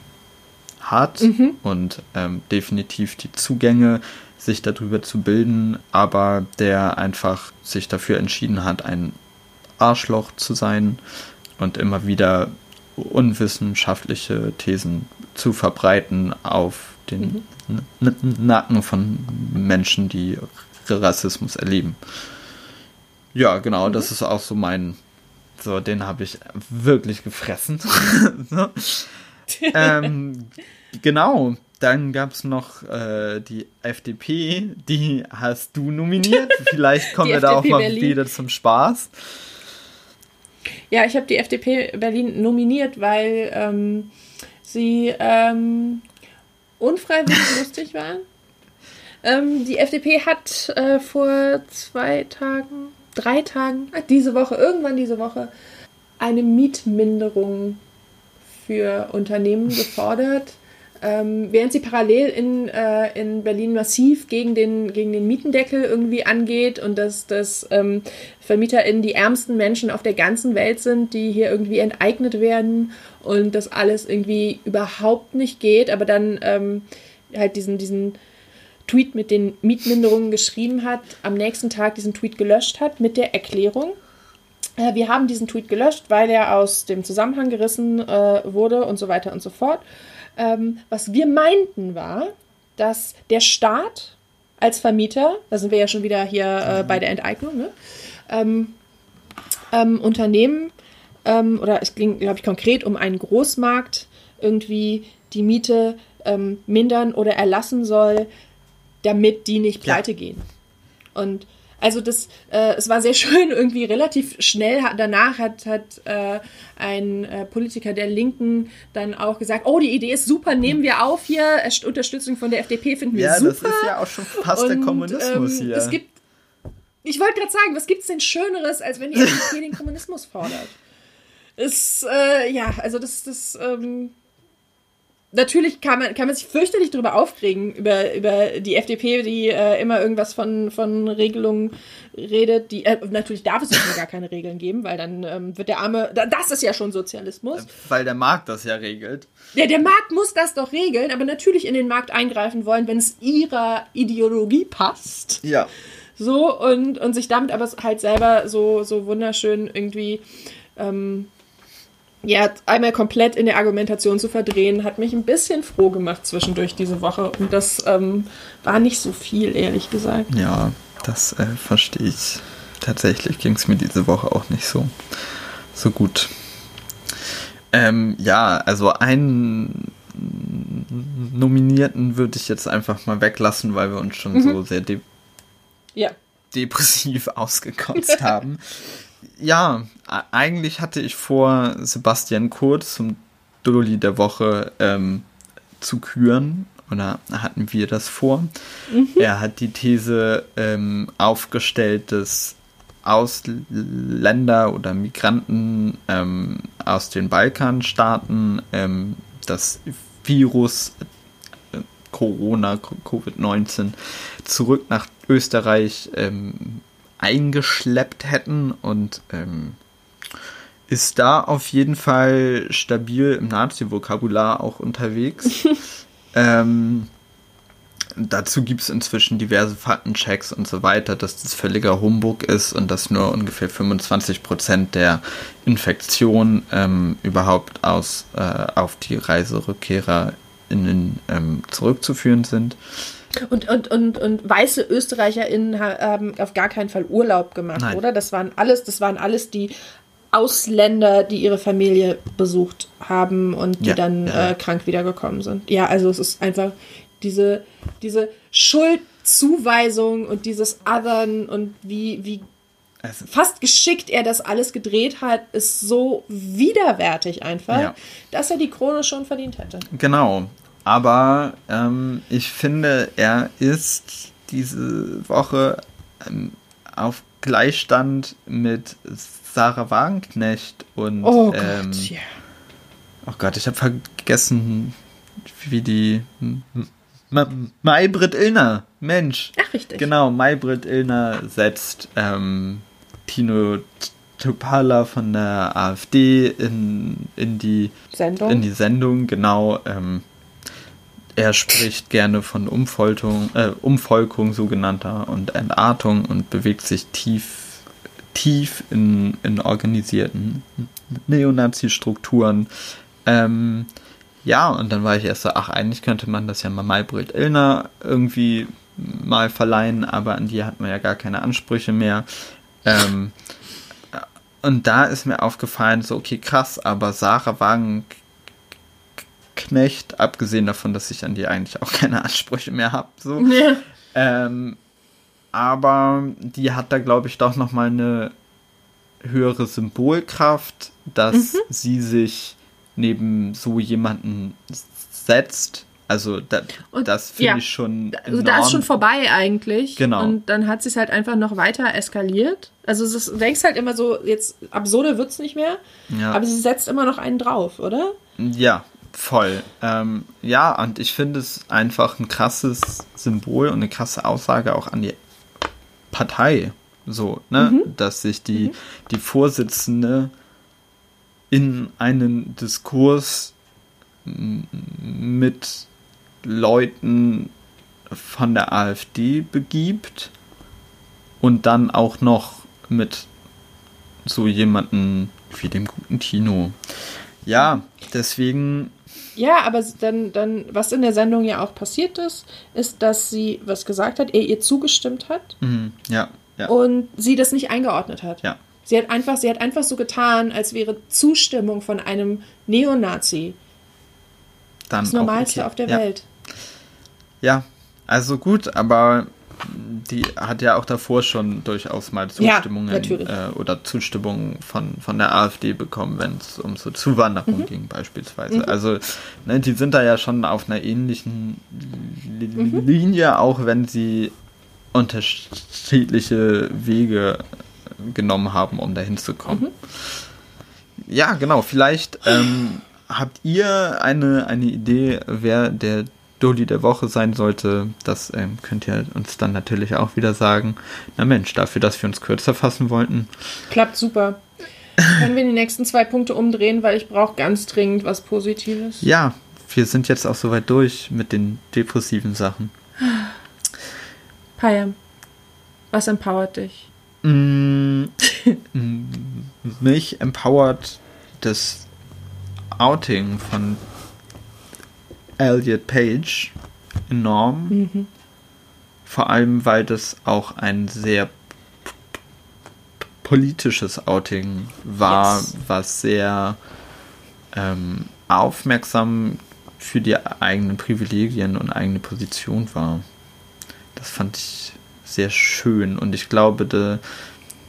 hat mhm. und ähm, definitiv die Zugänge, sich darüber zu bilden, aber der einfach sich dafür entschieden hat, ein Arschloch zu sein und immer wieder unwissenschaftliche Thesen zu verbreiten auf den mhm. Nacken von Menschen, die Rassismus erleben. Ja, genau, mhm. das ist auch so mein. So, den habe ich wirklich gefressen. so. ähm, genau, dann gab es noch äh, die FDP, die hast du nominiert. Vielleicht kommen wir da auch mal Berlin. wieder zum Spaß. Ja, ich habe die FDP Berlin nominiert, weil ähm, sie ähm, unfreiwillig lustig waren. Ähm, die FDP hat äh, vor zwei Tagen, drei Tagen, äh, diese Woche, irgendwann diese Woche, eine Mietminderung für Unternehmen gefordert ähm, während sie parallel in, äh, in Berlin massiv gegen den, gegen den Mietendeckel irgendwie angeht und dass, dass ähm, VermieterInnen die ärmsten Menschen auf der ganzen Welt sind, die hier irgendwie enteignet werden und das alles irgendwie überhaupt nicht geht, aber dann ähm, halt diesen, diesen Tweet mit den Mietminderungen geschrieben hat, am nächsten Tag diesen Tweet gelöscht hat mit der Erklärung, äh, wir haben diesen Tweet gelöscht, weil er aus dem Zusammenhang gerissen äh, wurde und so weiter und so fort. Ähm, was wir meinten war, dass der Staat als Vermieter, da sind wir ja schon wieder hier äh, bei der Enteignung, ne? ähm, ähm, Unternehmen ähm, oder es ging, glaube ich, konkret um einen Großmarkt irgendwie die Miete ähm, mindern oder erlassen soll, damit die nicht pleite ja. gehen. Und also das, äh, es war sehr schön, irgendwie relativ schnell danach hat, hat äh, ein äh, Politiker der Linken dann auch gesagt, oh, die Idee ist super, nehmen wir auf hier, Unterstützung von der FDP finden wir ja, super. Ja, das ist ja auch schon fast Und, der Kommunismus ähm, hier. Es gibt, ich wollte gerade sagen, was gibt es denn Schöneres, als wenn die FDP den Kommunismus fordert? Ist, äh, ja, also das, das, ähm, natürlich kann man, kann man sich fürchterlich darüber aufregen, über, über die FDP, die äh, immer irgendwas von, von Regelungen redet. Die, äh, natürlich darf es gar keine Regeln geben, weil dann ähm, wird der arme. Das ist ja schon Sozialismus. Weil der Markt das ja regelt. Ja, der Markt muss das doch regeln, aber natürlich in den Markt eingreifen wollen, wenn es ihrer Ideologie passt. Ja. So, und, und sich damit aber halt selber so, so wunderschön irgendwie. Ähm, ja, einmal komplett in der Argumentation zu verdrehen, hat mich ein bisschen froh gemacht zwischendurch diese Woche. Und das ähm, war nicht so viel, ehrlich gesagt. Ja, das äh, verstehe ich. Tatsächlich ging es mir diese Woche auch nicht so, so gut. Ähm, ja, also einen Nominierten würde ich jetzt einfach mal weglassen, weil wir uns schon mhm. so sehr de ja. depressiv ausgekotzt haben ja, eigentlich hatte ich vor, Sebastian Kurz zum Dulli der Woche ähm, zu küren. Oder hatten wir das vor? Mhm. Er hat die These ähm, aufgestellt, dass Ausländer oder Migranten ähm, aus den Balkanstaaten ähm, das Virus äh, Corona, Covid-19 zurück nach Österreich ähm, eingeschleppt hätten und ähm, ist da auf jeden Fall stabil im Nazi-Vokabular auch unterwegs. ähm, dazu gibt es inzwischen diverse Faktenchecks und so weiter, dass das völliger Humbug ist und dass nur ungefähr 25% der Infektion ähm, überhaupt aus, äh, auf die Reiserückkehrer ÖsterreicherInnen ähm, zurückzuführen sind. Und, und, und, und weiße ÖsterreicherInnen haben auf gar keinen Fall Urlaub gemacht, Nein. oder? Das waren alles, das waren alles die Ausländer, die ihre Familie besucht haben und die ja, dann ja. Äh, krank wiedergekommen sind. Ja, also es ist einfach diese, diese Schuldzuweisung und dieses Othern und wie, wie also, fast geschickt er das alles gedreht hat, ist so widerwärtig einfach, ja. dass er die Krone schon verdient hätte. Genau. Aber ähm, ich finde, er ist diese Woche ähm, auf Gleichstand mit Sarah Wagenknecht und. Oh Gott, ähm, ja. Oh Gott, ich habe vergessen, wie die. Maybrit Illner, Mensch. Ach, richtig. Genau, Maybrit Illner setzt ähm, Tino Tupala von der AfD in, in, die, Sendung. in die Sendung, genau. Ähm, er spricht gerne von Umvolkung, äh, Umvolkung sogenannter und Entartung und bewegt sich tief tief in, in organisierten Neonazi-Strukturen. Ähm, ja, und dann war ich erst so, ach, eigentlich könnte man das ja mal Maybrit Illner irgendwie mal verleihen, aber an die hat man ja gar keine Ansprüche mehr. Ähm, und da ist mir aufgefallen, so, okay, krass, aber Sarah Wagenknecht, abgesehen davon, dass ich an die eigentlich auch keine Ansprüche mehr habe, so, ja. ähm, aber die hat da, glaube ich, doch nochmal eine höhere Symbolkraft, dass mhm. sie sich neben so jemanden setzt. Also da, das finde ja, ich schon. Enorm. Also da ist schon vorbei eigentlich. Genau. Und dann hat sie es halt einfach noch weiter eskaliert. Also du denkst halt immer so, jetzt absurde wird es nicht mehr. Ja. Aber sie setzt immer noch einen drauf, oder? Ja, voll. Ähm, ja, und ich finde es einfach ein krasses Symbol und eine krasse Aussage auch an die Partei, so, ne? Mhm. Dass sich die, mhm. die Vorsitzende in einen Diskurs mit Leuten von der AfD begibt und dann auch noch mit so jemanden wie dem guten Tino. Ja, deswegen ja, aber dann, dann, was in der Sendung ja auch passiert ist, ist, dass sie was gesagt hat, er ihr zugestimmt hat. Mhm, ja, ja. Und sie das nicht eingeordnet hat. Ja. Sie hat einfach, sie hat einfach so getan, als wäre Zustimmung von einem Neonazi dann das Normalste okay. auf der ja. Welt. Ja, also gut, aber die hat ja auch davor schon durchaus mal Zustimmungen ja, äh, oder Zustimmung von, von der AfD bekommen, wenn es um so Zuwanderung mhm. ging beispielsweise. Mhm. Also ne, die sind da ja schon auf einer ähnlichen mhm. Linie, auch wenn sie unterschiedliche Wege genommen haben, um dahin zu kommen. Mhm. Ja, genau. Vielleicht ähm, habt ihr eine, eine Idee, wer der Doli der Woche sein sollte, das ähm, könnt ihr uns dann natürlich auch wieder sagen. Na Mensch, dafür, dass wir uns kürzer fassen wollten. Klappt super. Können wir die nächsten zwei Punkte umdrehen, weil ich brauche ganz dringend was Positives. Ja, wir sind jetzt auch soweit durch mit den depressiven Sachen. Payam, was empowert dich? Mm, mich empowert das Outing von Elliot Page enorm. Mhm. Vor allem, weil das auch ein sehr politisches Outing war, yes. was sehr ähm, aufmerksam für die eigenen Privilegien und eigene Position war. Das fand ich sehr schön und ich glaube, da,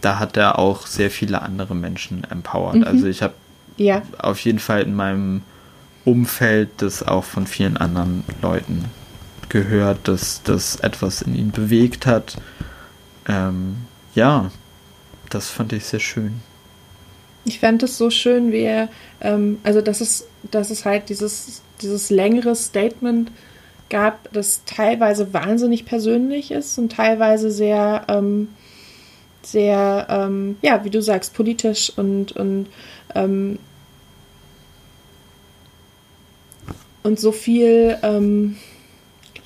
da hat er auch sehr viele andere Menschen empowert. Mhm. Also ich habe ja. auf jeden Fall in meinem Umfeld das auch von vielen anderen Leuten gehört, dass das etwas in ihn bewegt hat. Ähm, ja, das fand ich sehr schön. Ich fand es so schön, wie er, ähm, also dass es, dass es halt dieses, dieses längere Statement gab, das teilweise wahnsinnig persönlich ist und teilweise sehr, ähm, sehr, ähm, ja, wie du sagst, politisch und, und ähm, und so viel ähm,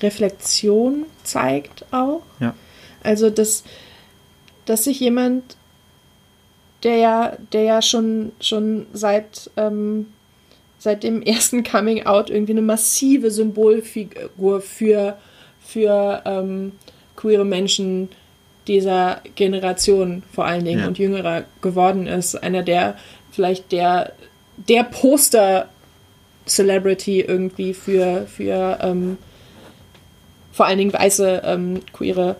Reflexion zeigt auch. Ja. Also, dass, dass sich jemand, der ja, der ja schon, schon seit, ähm, seit dem ersten Coming Out irgendwie eine massive Symbolfigur für, für ähm, queere Menschen dieser Generation vor allen Dingen ja. und jüngerer geworden ist. Einer der, vielleicht der, der Poster-Celebrity irgendwie für, für ähm, vor allen Dingen weiße, ähm, queere,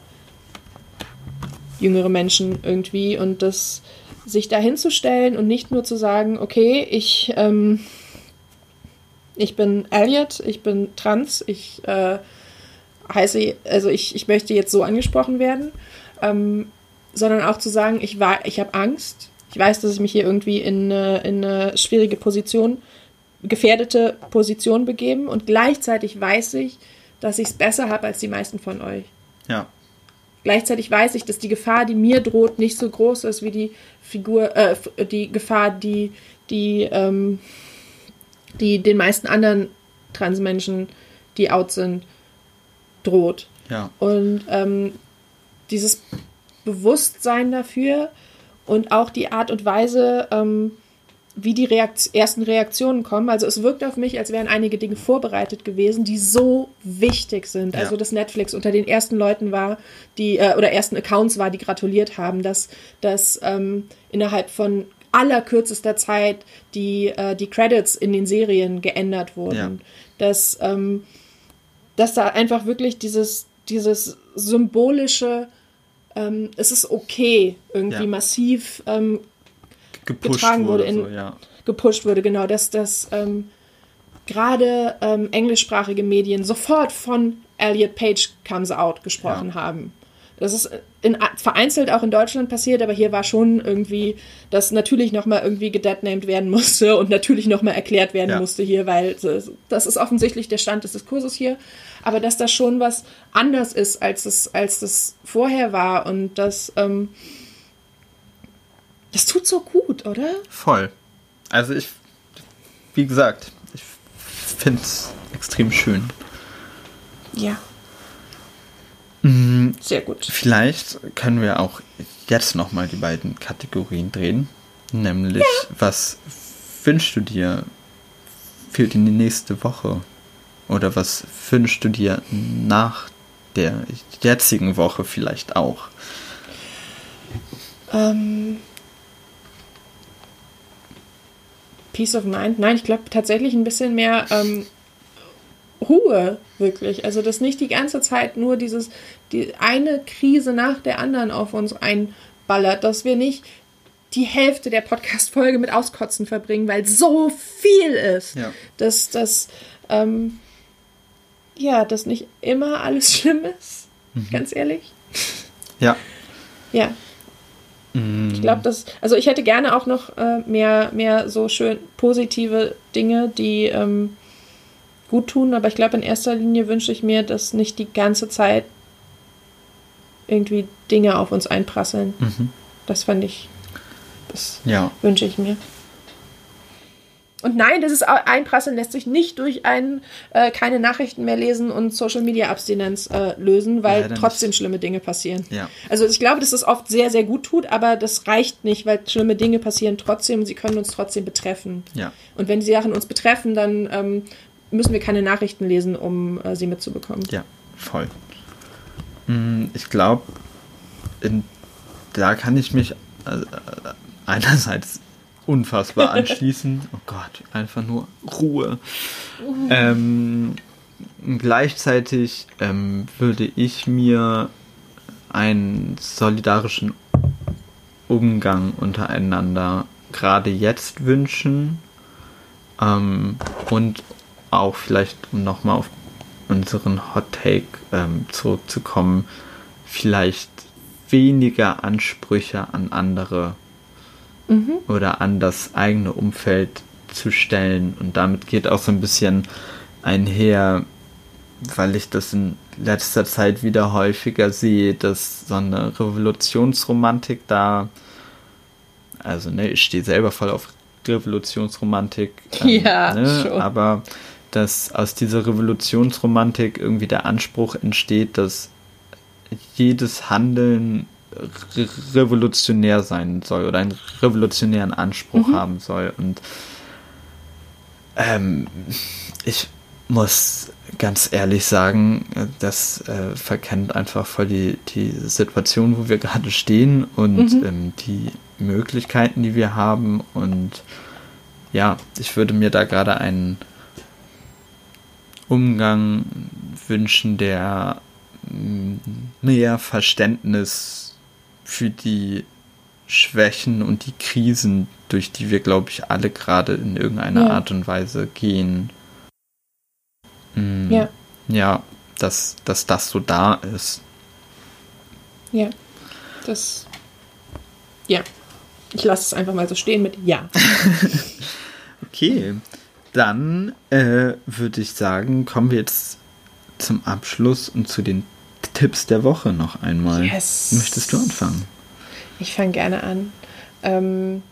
jüngere Menschen irgendwie. Und das sich da hinzustellen und nicht nur zu sagen, okay, ich, ähm, ich bin Elliot, ich bin trans, ich äh, heiße, also ich, ich möchte jetzt so angesprochen werden, ähm, sondern auch zu sagen, ich ich habe Angst, ich weiß, dass ich mich hier irgendwie in, in eine schwierige Position, gefährdete Position begeben und gleichzeitig weiß ich, dass ich es besser habe als die meisten von euch. Ja. Gleichzeitig weiß ich, dass die Gefahr, die mir droht, nicht so groß ist wie die Figur, äh, die Gefahr, die, die, ähm, die den meisten anderen Transmenschen, die out sind, droht. Ja. Und ähm, dieses Bewusstsein dafür und auch die Art und Weise, ähm, wie die Reakt ersten Reaktionen kommen. Also es wirkt auf mich, als wären einige Dinge vorbereitet gewesen, die so wichtig sind. Ja. Also dass Netflix unter den ersten Leuten war, die äh, oder ersten Accounts war, die gratuliert haben, dass, dass ähm, innerhalb von allerkürzester Zeit die, äh, die Credits in den Serien geändert wurden. Ja. Dass, ähm, dass da einfach wirklich dieses, dieses symbolische, ähm, es ist okay, irgendwie ja. massiv ähm, gepusht getragen wurde, in, so, ja. gepusht wurde, genau, dass das ähm, gerade ähm, englischsprachige Medien sofort von Elliot Page Comes Out gesprochen ja. haben. Das ist in, vereinzelt auch in Deutschland passiert, aber hier war schon irgendwie, dass natürlich nochmal irgendwie gedeadnamed werden musste und natürlich nochmal erklärt werden ja. musste hier, weil das ist offensichtlich der Stand des Diskurses hier. Aber dass das schon was anders ist, als es, als das vorher war und das, ähm, das tut so gut, oder? Voll. Also ich, wie gesagt, ich finde es extrem schön. Ja. Mhm. Sehr gut. Vielleicht können wir auch jetzt nochmal die beiden Kategorien drehen. Nämlich, ja. was wünschst du dir für die nächste Woche? Oder was wünschst du dir nach der jetzigen Woche vielleicht auch? Ähm, Peace of Mind. Nein, ich glaube tatsächlich ein bisschen mehr ähm, Ruhe, wirklich. Also, dass nicht die ganze Zeit nur dieses, die eine Krise nach der anderen auf uns einballert, dass wir nicht die Hälfte der Podcast-Folge mit Auskotzen verbringen, weil so viel ist. Ja. Dass das, ähm, ja, dass nicht immer alles schlimm ist. Mhm. Ganz ehrlich. Ja. Ja. Mhm. Ich glaube, dass, also ich hätte gerne auch noch äh, mehr, mehr so schön positive Dinge, die ähm, gut tun, aber ich glaube, in erster Linie wünsche ich mir, dass nicht die ganze Zeit irgendwie Dinge auf uns einprasseln. Mhm. Das fand ich, das ja. wünsche ich mir. Und nein, das ist Einprasseln lässt sich nicht durch ein äh, keine Nachrichten mehr lesen und Social Media Abstinenz äh, lösen, weil Leider trotzdem nicht. schlimme Dinge passieren. Ja. Also ich glaube, dass das oft sehr, sehr gut tut, aber das reicht nicht, weil schlimme Dinge passieren trotzdem und sie können uns trotzdem betreffen. Ja. Und wenn die Sachen uns betreffen, dann ähm, müssen wir keine Nachrichten lesen, um äh, sie mitzubekommen. Ja, voll. Mm, ich glaube, da kann ich mich äh, einerseits unfassbar anschließen. Oh Gott, einfach nur Ruhe. Ähm, gleichzeitig ähm, würde ich mir einen solidarischen Umgang untereinander gerade jetzt wünschen ähm, und auch vielleicht, um nochmal auf unseren Hot Take ähm, zurückzukommen, vielleicht weniger Ansprüche an andere mhm. oder an das eigene Umfeld zu stellen. Und damit geht auch so ein bisschen einher, weil ich das in letzter Zeit wieder häufiger sehe, dass so eine Revolutionsromantik da, also ne, ich stehe selber voll auf Revolutionsromantik, ähm, ja, ne, schon. aber dass aus dieser Revolutionsromantik irgendwie der Anspruch entsteht, dass jedes Handeln revolutionär sein soll oder einen revolutionären Anspruch mhm. haben soll. Und Ähm, ich muss ganz ehrlich sagen, das äh, verkennt einfach voll die, die Situation, wo wir gerade stehen und mhm. ähm, die Möglichkeiten, die wir haben. Und ja, ich würde mir da gerade einen Umgang wünschen, der mm, mehr Verständnis für die Schwächen und die Krisen, durch die wir, glaube ich, alle gerade in irgendeiner ja. Art und Weise gehen. Mhm. Ja. Ja, dass, dass das so da ist. Ja, das. Ja. Ich lasse es einfach mal so stehen mit Ja. okay, dann äh, würde ich sagen, kommen wir jetzt zum Abschluss und zu den Tipps der Woche noch einmal. Yes. Möchtest du anfangen? Ich fange gerne an. Ähm,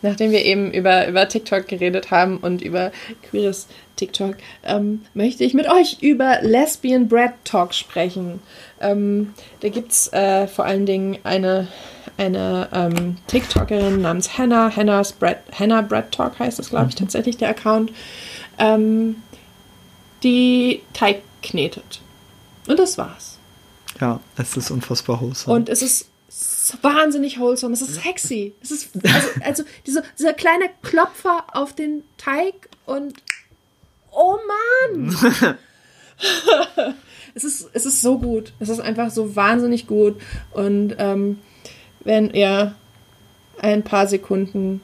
nachdem wir eben über, über TikTok geredet haben und über queeres TikTok, ähm, möchte ich mit euch über Lesbian Bread Talk sprechen. Ähm, da gibt es äh, vor allen Dingen eine, eine ähm, TikTokerin namens Hannah. Hannah's Bread, Hannah Bread Talk heißt es, glaube ich, mhm. tatsächlich der Account. Ähm, die Teig knetet. Und das war's. Ja, es ist unfassbar wholesome. Und es ist wahnsinnig wholesome. Es ist sexy. Es ist also, also diese, dieser kleine Klopfer auf den Teig und oh Mann! es, ist, es ist so gut. Es ist einfach so wahnsinnig gut. Und ähm, wenn ihr ein paar Sekunden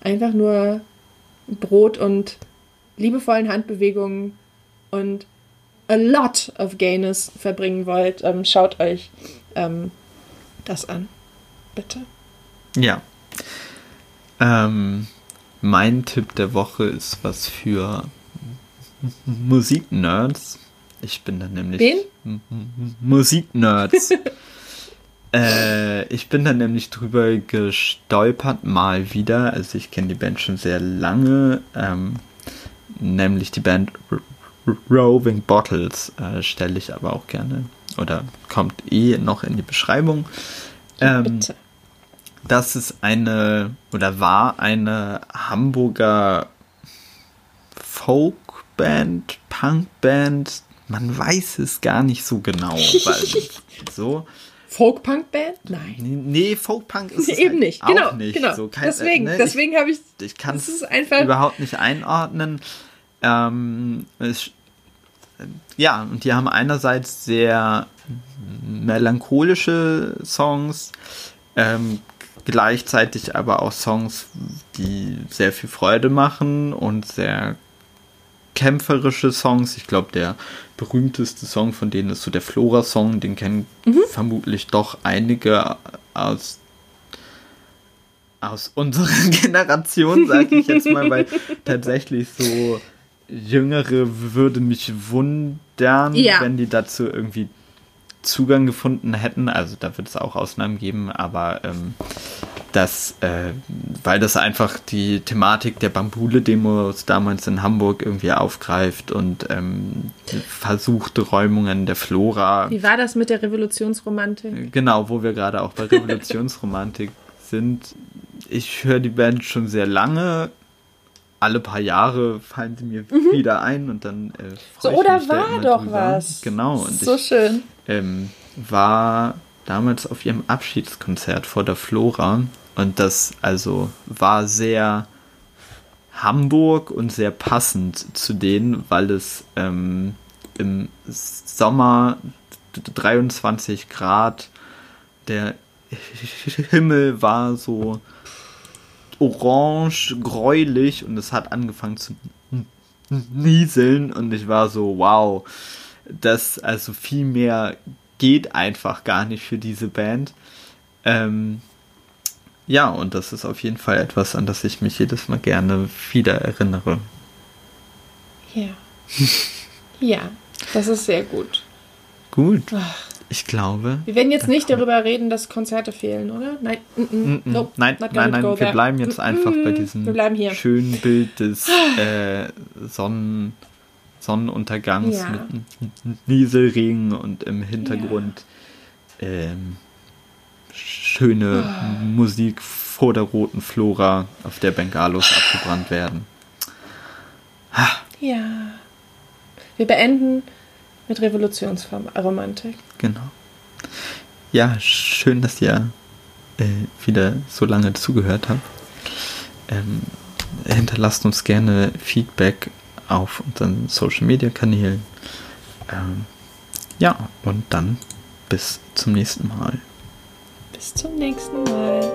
einfach nur Brot und liebevollen Handbewegungen und a lot of gayness verbringen wollt, ähm, schaut euch ähm, das an. Bitte. Ja. Ähm, mein Tipp der Woche ist was für Musiknerds. Ich bin dann nämlich. Wen? Musiknerds. äh, ich bin dann nämlich drüber gestolpert, mal wieder. Also, ich kenne die Band schon sehr lange. Ähm, nämlich die Band Roving Bottles. Äh, Stelle ich aber auch gerne. Oder kommt eh noch in die Beschreibung. Ähm, Bitte. Das ist eine. Oder war eine Hamburger Folk Rockband, Punkband, man weiß es gar nicht so genau. So. Folk-Punk-Band? Nein. Nee, Folk-Punk ist nee, eben halt nicht. Genau, nicht. genau. So, kein, deswegen, äh, ne, deswegen habe ich. Ich kann es überhaupt nicht einordnen. Ähm, es, ja, und die haben einerseits sehr melancholische Songs, ähm, gleichzeitig aber auch Songs, die sehr viel Freude machen und sehr kämpferische Songs. Ich glaube, der berühmteste Song von denen ist so der Flora-Song. Den kennen mhm. vermutlich doch einige aus, aus unserer Generation, sage ich jetzt mal, weil tatsächlich so Jüngere würde mich wundern, ja. wenn die dazu irgendwie Zugang gefunden hätten. Also da wird es auch Ausnahmen geben, aber ähm, das, äh, weil das einfach die Thematik der Bambule-Demos damals in Hamburg irgendwie aufgreift und ähm, versuchte Räumungen der Flora. Wie war das mit der Revolutionsromantik? Genau, wo wir gerade auch bei Revolutionsromantik sind. Ich höre die Band schon sehr lange. Alle paar Jahre fallen sie mir mhm. wieder ein und dann äh, So, oder war doch drüber. was. Genau. Und so ich, schön. Ähm, war damals auf ihrem Abschiedskonzert vor der Flora und das also war sehr Hamburg und sehr passend zu denen, weil es ähm, im Sommer 23 Grad, der Himmel war so orange, gräulich und es hat angefangen zu nieseln und ich war so, wow, das also viel mehr geht einfach gar nicht für diese Band. Ähm, ja, und das ist auf jeden Fall etwas, an das ich mich jedes Mal gerne wieder erinnere. Ja. ja, das ist sehr gut. Gut. Ach. Ich glaube. Wir werden jetzt nicht darüber reden, dass Konzerte fehlen, oder? Nein, mm, mm, nope, nein, nein, nein, wir bleiben jetzt mm, einfach bei diesem schönen Bild des äh, Sonnen, Sonnenuntergangs ja. mit Nieselregen und im Hintergrund ja. ähm, schöne oh. Musik vor der roten Flora, auf der Bengalos abgebrannt werden. Ja. Wir beenden mit Revolutionsromantik. Genau. Ja, schön, dass ihr äh, wieder so lange zugehört habt. Ähm, hinterlasst uns gerne Feedback auf unseren Social Media Kanälen. Ähm, ja, und dann bis zum nächsten Mal. Bis zum nächsten Mal.